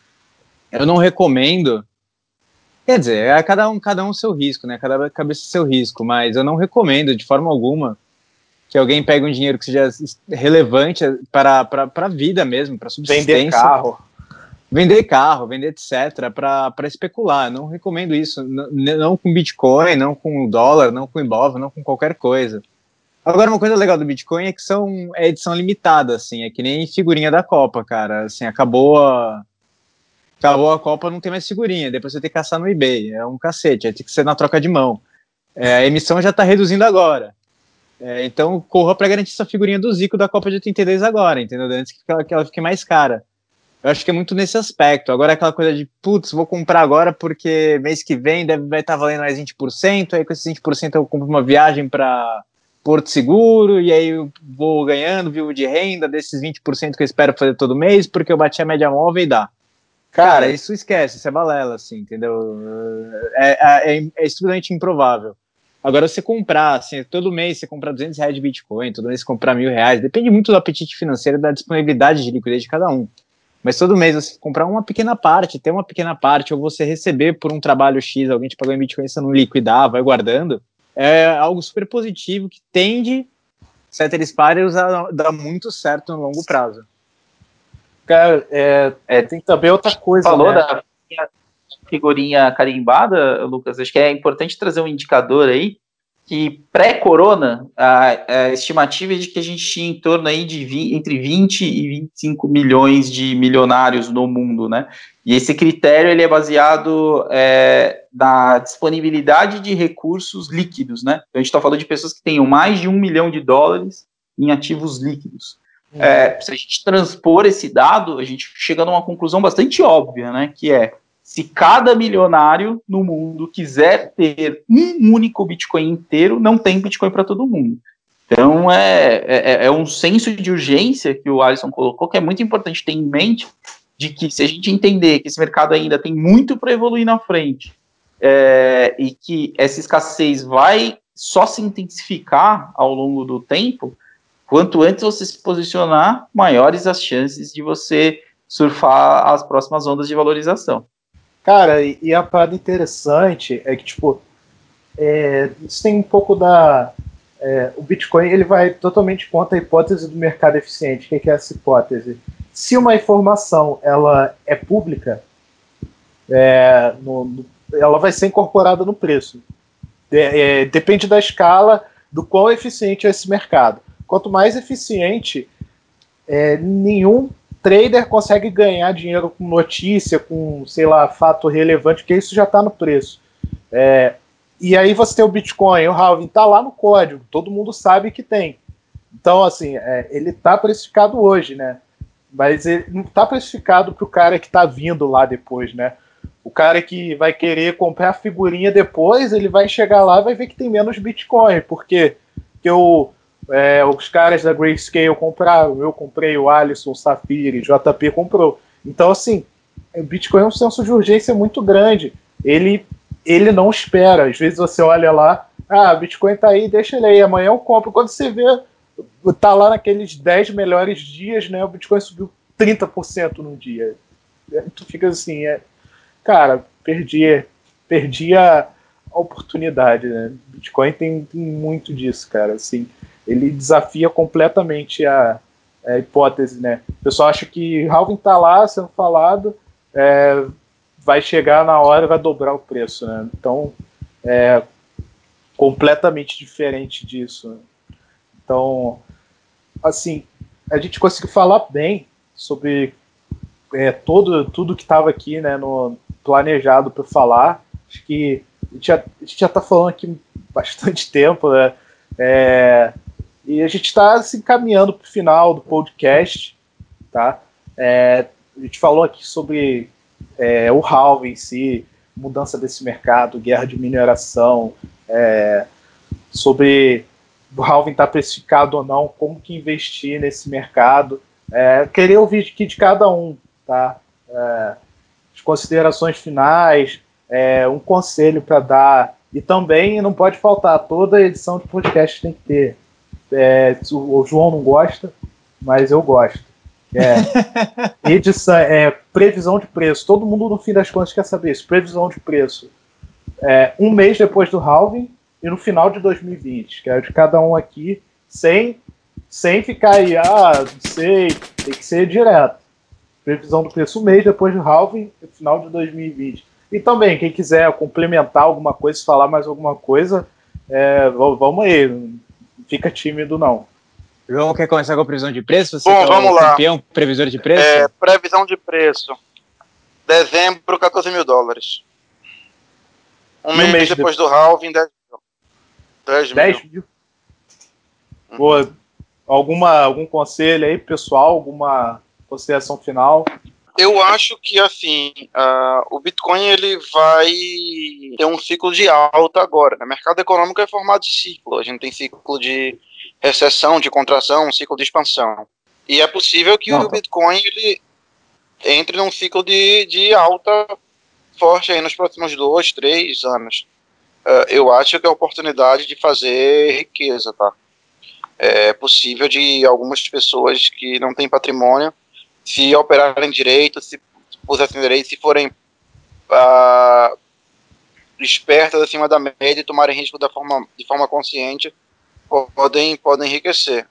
eu não recomendo Quer dizer, é cada um, cada um seu risco, né? Cada cabeça seu risco, mas eu não recomendo de forma alguma que alguém pegue um dinheiro que seja relevante para a vida mesmo, para subsistência. Vender carro. Vender carro, vender etc., para especular. Não recomendo isso. Não, não com Bitcoin, não com dólar, não com Ibov, não com qualquer coisa. Agora, uma coisa legal do Bitcoin é que são, é edição limitada, assim, é que nem figurinha da Copa, cara. Assim, acabou a, acabou a Copa, não tem mais figurinha. Depois você tem que caçar no eBay. É um cacete, tem que ser na troca de mão. É, a emissão já está reduzindo agora. É, então, corra para garantir essa figurinha do Zico da Copa de 82 agora, entendeu? Antes que ela, que ela fique mais cara. Eu acho que é muito nesse aspecto. Agora é aquela coisa de, putz, vou comprar agora porque mês que vem deve, vai estar tá valendo mais 20%, aí com esses 20% eu compro uma viagem para porto seguro, e aí eu vou ganhando, vivo de renda, desses 20% que eu espero fazer todo mês, porque eu bati a média móvel e dá. Cara, isso esquece, isso é balela, assim, entendeu? É, é, é, é extremamente improvável. Agora, você comprar, assim, todo mês você comprar 200 reais de Bitcoin, todo mês você comprar mil reais, depende muito do apetite financeiro e da disponibilidade de liquidez de cada um. Mas todo mês você comprar uma pequena parte, ter uma pequena parte, ou você receber por um trabalho X, alguém te pagou em Bitcoin, você não liquidar, vai guardando, é algo super positivo que tende, ceteris paribus, a dar muito certo no longo prazo. Cara, é, é, tem também outra coisa. Falou né? da figurinha carimbada, Lucas. Acho que é importante trazer um indicador aí que pré-corona a, a, estimativa é de que a gente tinha em torno aí de 20, entre 20 e 25 milhões de milionários no mundo, né? E esse critério ele é baseado é, na disponibilidade de recursos líquidos, né? Então a gente está falando de pessoas que tenham mais de um milhão de dólares em ativos líquidos. É, se a gente transpor esse dado, a gente chega numa conclusão bastante óbvia, né? Que é se cada milionário no mundo quiser ter um único Bitcoin inteiro, não tem Bitcoin para todo mundo. Então é, é, é, um senso de urgência que o Alisson colocou que é muito importante ter em mente de que se a gente entender que esse mercado ainda tem muito para evoluir na frente é, e que essa escassez vai só se intensificar ao longo do tempo, quanto antes você se posicionar, maiores as chances de você surfar as próximas ondas de valorização. Cara, e, e a parada interessante é que, tipo, é, isso tem um pouco da. É, o Bitcoin ele vai totalmente contra a hipótese do mercado eficiente. O que é essa hipótese? Se uma informação ela é pública, é, no, no, ela vai ser incorporada no preço. É, depende da escala do quão eficiente é esse mercado. Quanto mais eficiente, é, nenhum trader consegue ganhar dinheiro com notícia, com, sei lá, fato relevante, porque isso já está no preço. É, e aí você tem o Bitcoin, o halving está lá no código, todo mundo sabe que tem. Então, assim, é, ele está precificado hoje, né? Mas ele não está precificado para o cara que está vindo lá depois, né? O cara que vai querer comprar a figurinha depois, ele vai chegar lá e vai ver que tem menos Bitcoin, porque, porque o, é, os caras da Grayscale compraram, eu comprei, o Alisson, o Safiri, JP comprou. Então, assim, o Bitcoin é um senso de urgência muito grande. Ele, ele não espera. Às vezes você olha lá, ah, Bitcoin tá aí, deixa ele aí, amanhã eu compro. Quando você vê, tá lá naqueles 10 melhores dias, né? O Bitcoin subiu 30% num dia. Tu fica assim, é, cara, perdi, perdi a, a oportunidade, né? Bitcoin tem, tem muito disso, cara, assim ele desafia completamente a, a hipótese, né? O pessoal acha que Halving está lá sendo falado, é, vai chegar na hora e vai dobrar o preço, né? Então, é completamente diferente disso. Né? Então, assim, a gente conseguiu falar bem sobre é, todo, tudo que estava aqui, né, no planejado para falar. Acho que a gente já, está falando aqui bastante [laughs] tempo, né? É, e a gente está se encaminhando para o final do podcast, tá? É, a gente falou aqui sobre é, o halving em si, mudança desse mercado, guerra de mineração, é, sobre o halving estar tá precificado ou não, como que investir nesse mercado. É, queria ouvir aqui de cada um, tá? É, as considerações finais, é, um conselho para dar. E também não pode faltar, toda edição de podcast tem que ter é, o João não gosta, mas eu gosto. É, [laughs] edição, é, previsão de preço. Todo mundo, no fim das contas, quer saber isso. Previsão de preço. É, um mês depois do halving e no final de 2020. Quero de cada um aqui, sem, sem ficar aí, ah, não sei, tem que ser direto. Previsão do preço um mês depois do halving e final de 2020. E também, quem quiser complementar alguma coisa, falar mais alguma coisa, é, vamos aí fica tímido, não. João, quer começar com a previsão de preço? Você Bom, é vamos lá. campeão previsor de preço? É, previsão de preço. Dezembro, 14 mil dólares. Um mês, mês, depois de... do halving, 10 mil. 10 mil. 10 mil. Uhum. Boa. Alguma, algum conselho aí, pessoal? Alguma consideração final? Eu acho que assim, uh, o Bitcoin ele vai ter um ciclo de alta agora. O mercado econômico é formado de ciclo. A gente tem ciclo de recessão, de contração, um ciclo de expansão. E é possível que Não, o Bitcoin ele entre num ciclo de, de alta forte aí nos próximos dois, três anos. Uh, eu acho que é a oportunidade de fazer riqueza, tá? É possível de algumas pessoas que não têm patrimônio se operarem direito, se pusessem direito, se forem uh, espertas acima da média e tomarem risco da forma, de forma consciente, podem, podem enriquecer.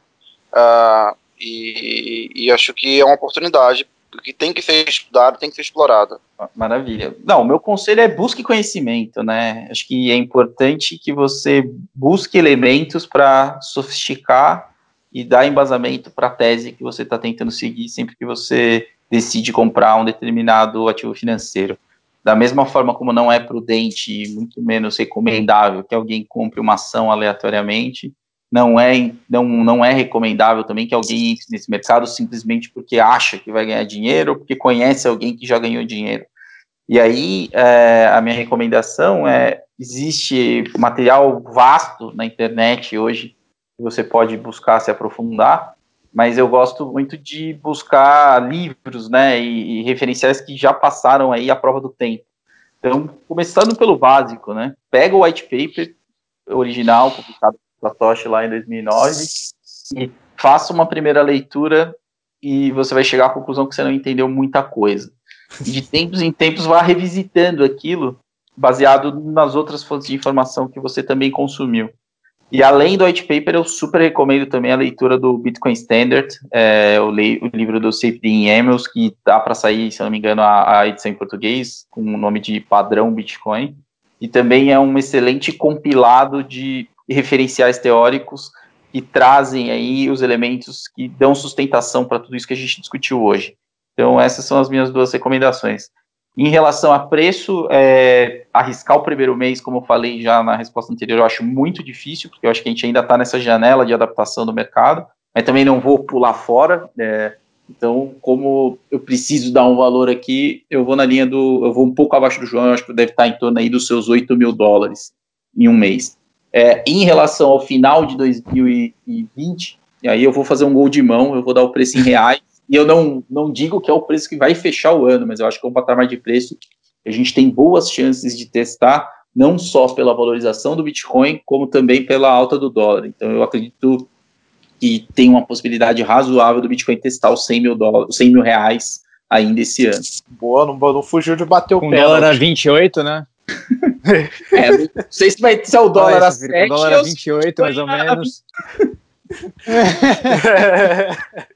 Uh, e, e, acho que é uma oportunidade que tem que ser estudada, tem que ser explorada. Maravilha. Não, meu conselho é busque conhecimento, né? Acho que é importante que você busque elementos para sofisticar e dar embasamento para a tese que você está tentando seguir sempre que você decide comprar um determinado ativo financeiro. Da mesma forma como não é prudente e muito menos recomendável que alguém compre uma ação aleatoriamente, não é, não, não é recomendável também que alguém entre nesse mercado simplesmente porque acha que vai ganhar dinheiro porque conhece alguém que já ganhou dinheiro. E aí, é, a minha recomendação é: existe material vasto na internet hoje você pode buscar se aprofundar, mas eu gosto muito de buscar livros, né, e, e referenciais que já passaram aí a prova do tempo. Então, começando pelo básico, né, pega o white paper original, publicado pela Tosh lá em 2009, e faça uma primeira leitura e você vai chegar à conclusão que você não entendeu muita coisa. E de tempos em tempos vá revisitando aquilo, baseado nas outras fontes de informação que você também consumiu. E além do white paper, eu super recomendo também a leitura do Bitcoin Standard, é, o, o, livro do Safety in Emails, que dá para sair, se não me engano, a, a, edição em português, com o nome de Padrão Bitcoin. E também é um excelente compilado de referenciais teóricos que trazem aí os elementos que dão sustentação para tudo isso que a gente discutiu hoje. Então, essas são as minhas duas recomendações. Em relação a preço, é, arriscar o primeiro mês, como eu falei já na resposta anterior, eu acho muito difícil, porque eu acho que a gente ainda está nessa janela de adaptação do mercado, mas também não vou pular fora. É, então, como eu preciso dar um valor aqui, eu vou na linha do. Eu vou um pouco abaixo do João, eu acho que deve estar em torno aí dos seus 8 mil dólares em um mês. É, em relação ao final de 2020, e aí eu vou fazer um gol de mão, eu vou dar o preço em reais. E eu não, não digo que é o preço que vai fechar o ano, mas eu acho que é um patamar de preço que a gente tem boas chances de testar, não só pela valorização do Bitcoin, como também pela alta do dólar. Então eu acredito que tem uma possibilidade razoável do Bitcoin testar os 100 mil, dólares, 100 mil reais ainda esse ano. Boa, não, não fugiu de bater o Com pé. O dólar a 28, né? [laughs] é, não sei se vai ser o dólar Olha, a 7. O dólar a 28, mais ou menos. [laughs]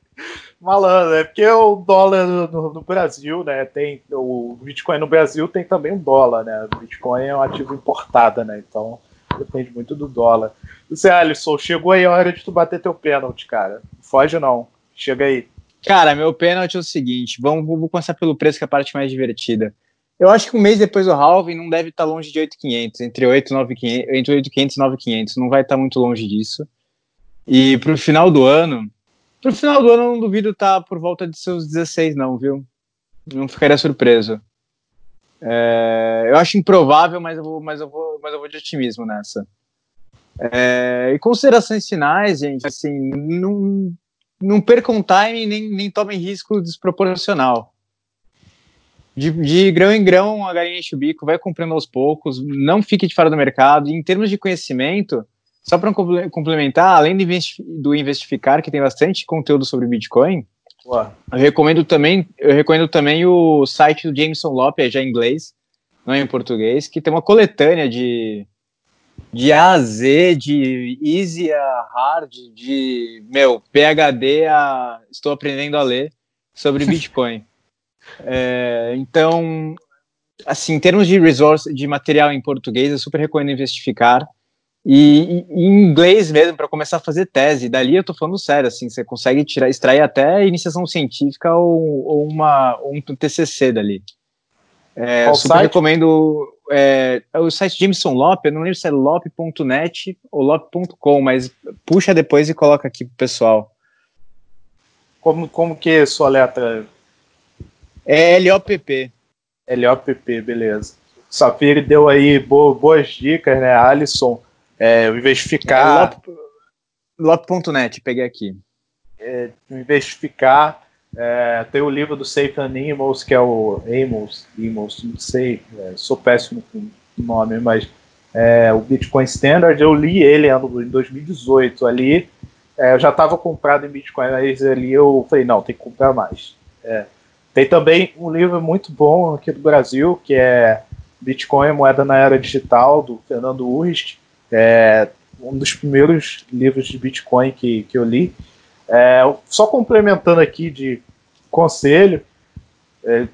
Malandro, é porque o dólar no, no, Brasil, né? Tem o Bitcoin no Brasil tem também um dólar, né? O Bitcoin é um ativo importado, né? Então depende muito do dólar. Você, Alisson, chegou aí a hora de tu bater teu pênalti, cara. Foge não. Chega aí. Cara, meu pênalti é o seguinte: vamos, vou começar pelo preço, que é a parte mais divertida. Eu acho que um mês depois do halving não deve estar longe de 8.500, entre 8.500 entre 8.500 e 9.500, não vai estar muito longe disso. E para o final do ano, Pro final do ano, não duvido tá por volta de seus 16, não, viu? Não ficaria surpreso. É, eu acho improvável, mas eu vou, mas eu vou, mas eu vou de otimismo nessa. É, e considerações finais, gente, assim, não, não percam time nem, nem tomem risco desproporcional. De, de, grão em grão, a galinha enche o bico, vai comprando aos poucos, não fique de fora do mercado. E em termos de conhecimento, só para complementar, além do, investi do Investificar, que tem bastante conteúdo sobre Bitcoin, Ué. eu recomendo também, eu recomendo também o site do Jameson Lopes, já em inglês, não é em português, que tem uma coletânea de de A a Z, de easy a hard, de meu PhD a estou aprendendo a ler sobre [laughs] Bitcoin. é, então, assim, em termos de resource, de material em português, eu super recomendo Investificar. E, e, em inglês mesmo, para começar a fazer tese. Dali eu tô falando sério, assim, você consegue tirar, extrair até iniciação científica ou, ou uma, ou um TCC dali. É, Qual super site? recomendo é, é, o site Jameson Lope, eu não lembro se é lope.net ou lope.com, mas puxa depois e coloca aqui pro pessoal. Como, como que é sua letra? É LOPP. LOPP, beleza. Safiri deu aí boas dicas, né? Alisson, é, ficar. É, Lop.net, peguei aqui. É, ficar, é, tem o livro do Safe Animals, que é o Amos, Amos não sei, é, sou péssimo com o nome, mas é, o Bitcoin Standard, eu li ele em 2018 ali, é, eu já estava comprado em Bitcoin, mas ali eu falei, não, tem que comprar mais. É, tem também um livro muito bom aqui do Brasil, que é Bitcoin, Moeda na Era Digital, do Fernando Urrist, é um dos primeiros livros de Bitcoin que, que eu li. É, só complementando aqui de conselho, é,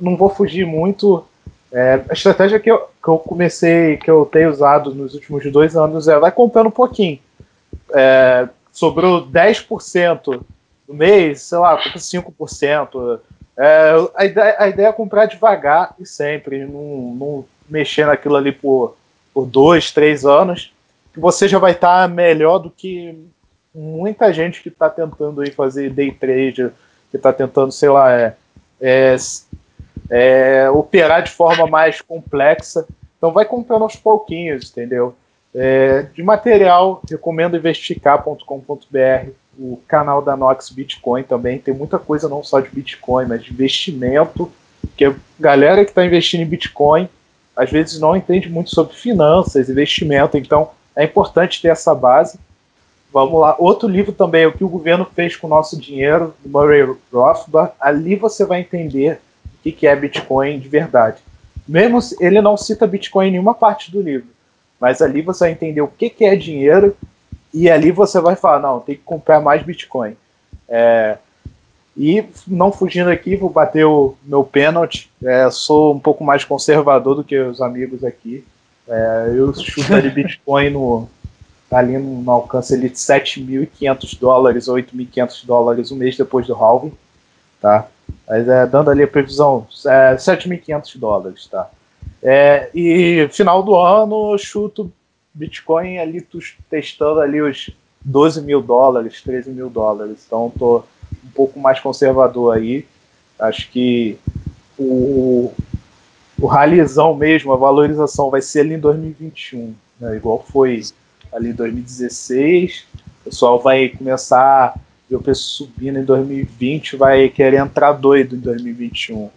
não vou fugir muito. É, a estratégia que eu, que eu comecei, que eu tenho usado nos últimos dois anos é vai comprando um pouquinho. É, sobrou 10% do mês, sei lá, compra 5%. É, a, ideia, a ideia é comprar devagar e sempre, não, não mexer naquilo ali por, por dois, três anos, você já vai estar melhor do que muita gente que está tentando aí fazer day trade, que está tentando, sei lá, é, é, é, operar de forma mais complexa. Então vai comprando aos pouquinhos, entendeu? É, de material, recomendo investicar.com.br, o canal da Nox Bitcoin também. Tem muita coisa não só de Bitcoin, mas de investimento. Que a galera que está investindo em Bitcoin às vezes não entende muito sobre finanças, investimento. Então é importante ter essa base. Vamos lá. Outro livro também, o que o governo fez com o nosso dinheiro, do Murray Rothbard. Ali você vai entender o que é Bitcoin de verdade. Mesmo ele não cita Bitcoin em nenhuma parte do livro, mas ali você vai entender o que é dinheiro e ali você vai falar, não, tem que comprar mais Bitcoin. É, e não fugindo aqui, vou bater o meu pênalti. É, sou um pouco mais conservador do que os amigos aqui. É, eu chutaria Bitcoin no, tá ali no, alcance ali de 7.500 dólares, 8.500 dólares um mês depois do halving, tá? Mas é, dando ali a previsão, é, 7.500 dólares, tá? É, e final do ano eu chuto Bitcoin ali testando ali os 12 mil dólares, 13 mil dólares. Então tô um pouco mais conservador aí. Acho que o, o ralizão mesmo, a valorização vai ser ali em 2021, né? igual foi ali em 2016. O pessoal vai começar ver o preço subindo em 2020, vai querer entrar doido em 2021.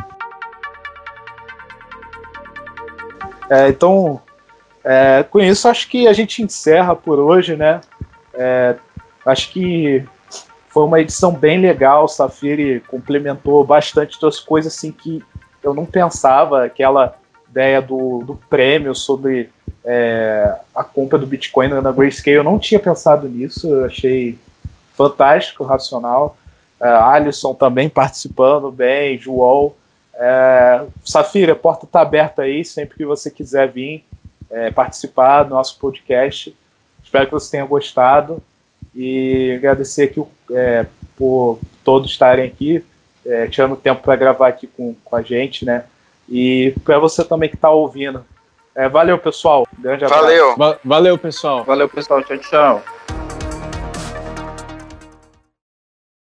É, então, é, com isso, acho que a gente encerra por hoje, né? É, acho que foi uma edição bem legal. O Safiri complementou bastante das coisas assim que eu não pensava. Aquela ideia do, do prêmio sobre é, a compra do Bitcoin na Grayscale, eu não tinha pensado nisso. Eu achei fantástico, racional. É, Alisson também participando bem, João. É, Safira, a porta está aberta aí, sempre que você quiser vir é, participar do nosso podcast. Espero que você tenha gostado e agradecer aqui é, por todos estarem aqui, é, tirando tempo para gravar aqui com, com a gente, né? E para você também que está ouvindo. É, valeu, pessoal. Grande abraço. Valeu. valeu, pessoal. Valeu, pessoal. Tchau, tchau.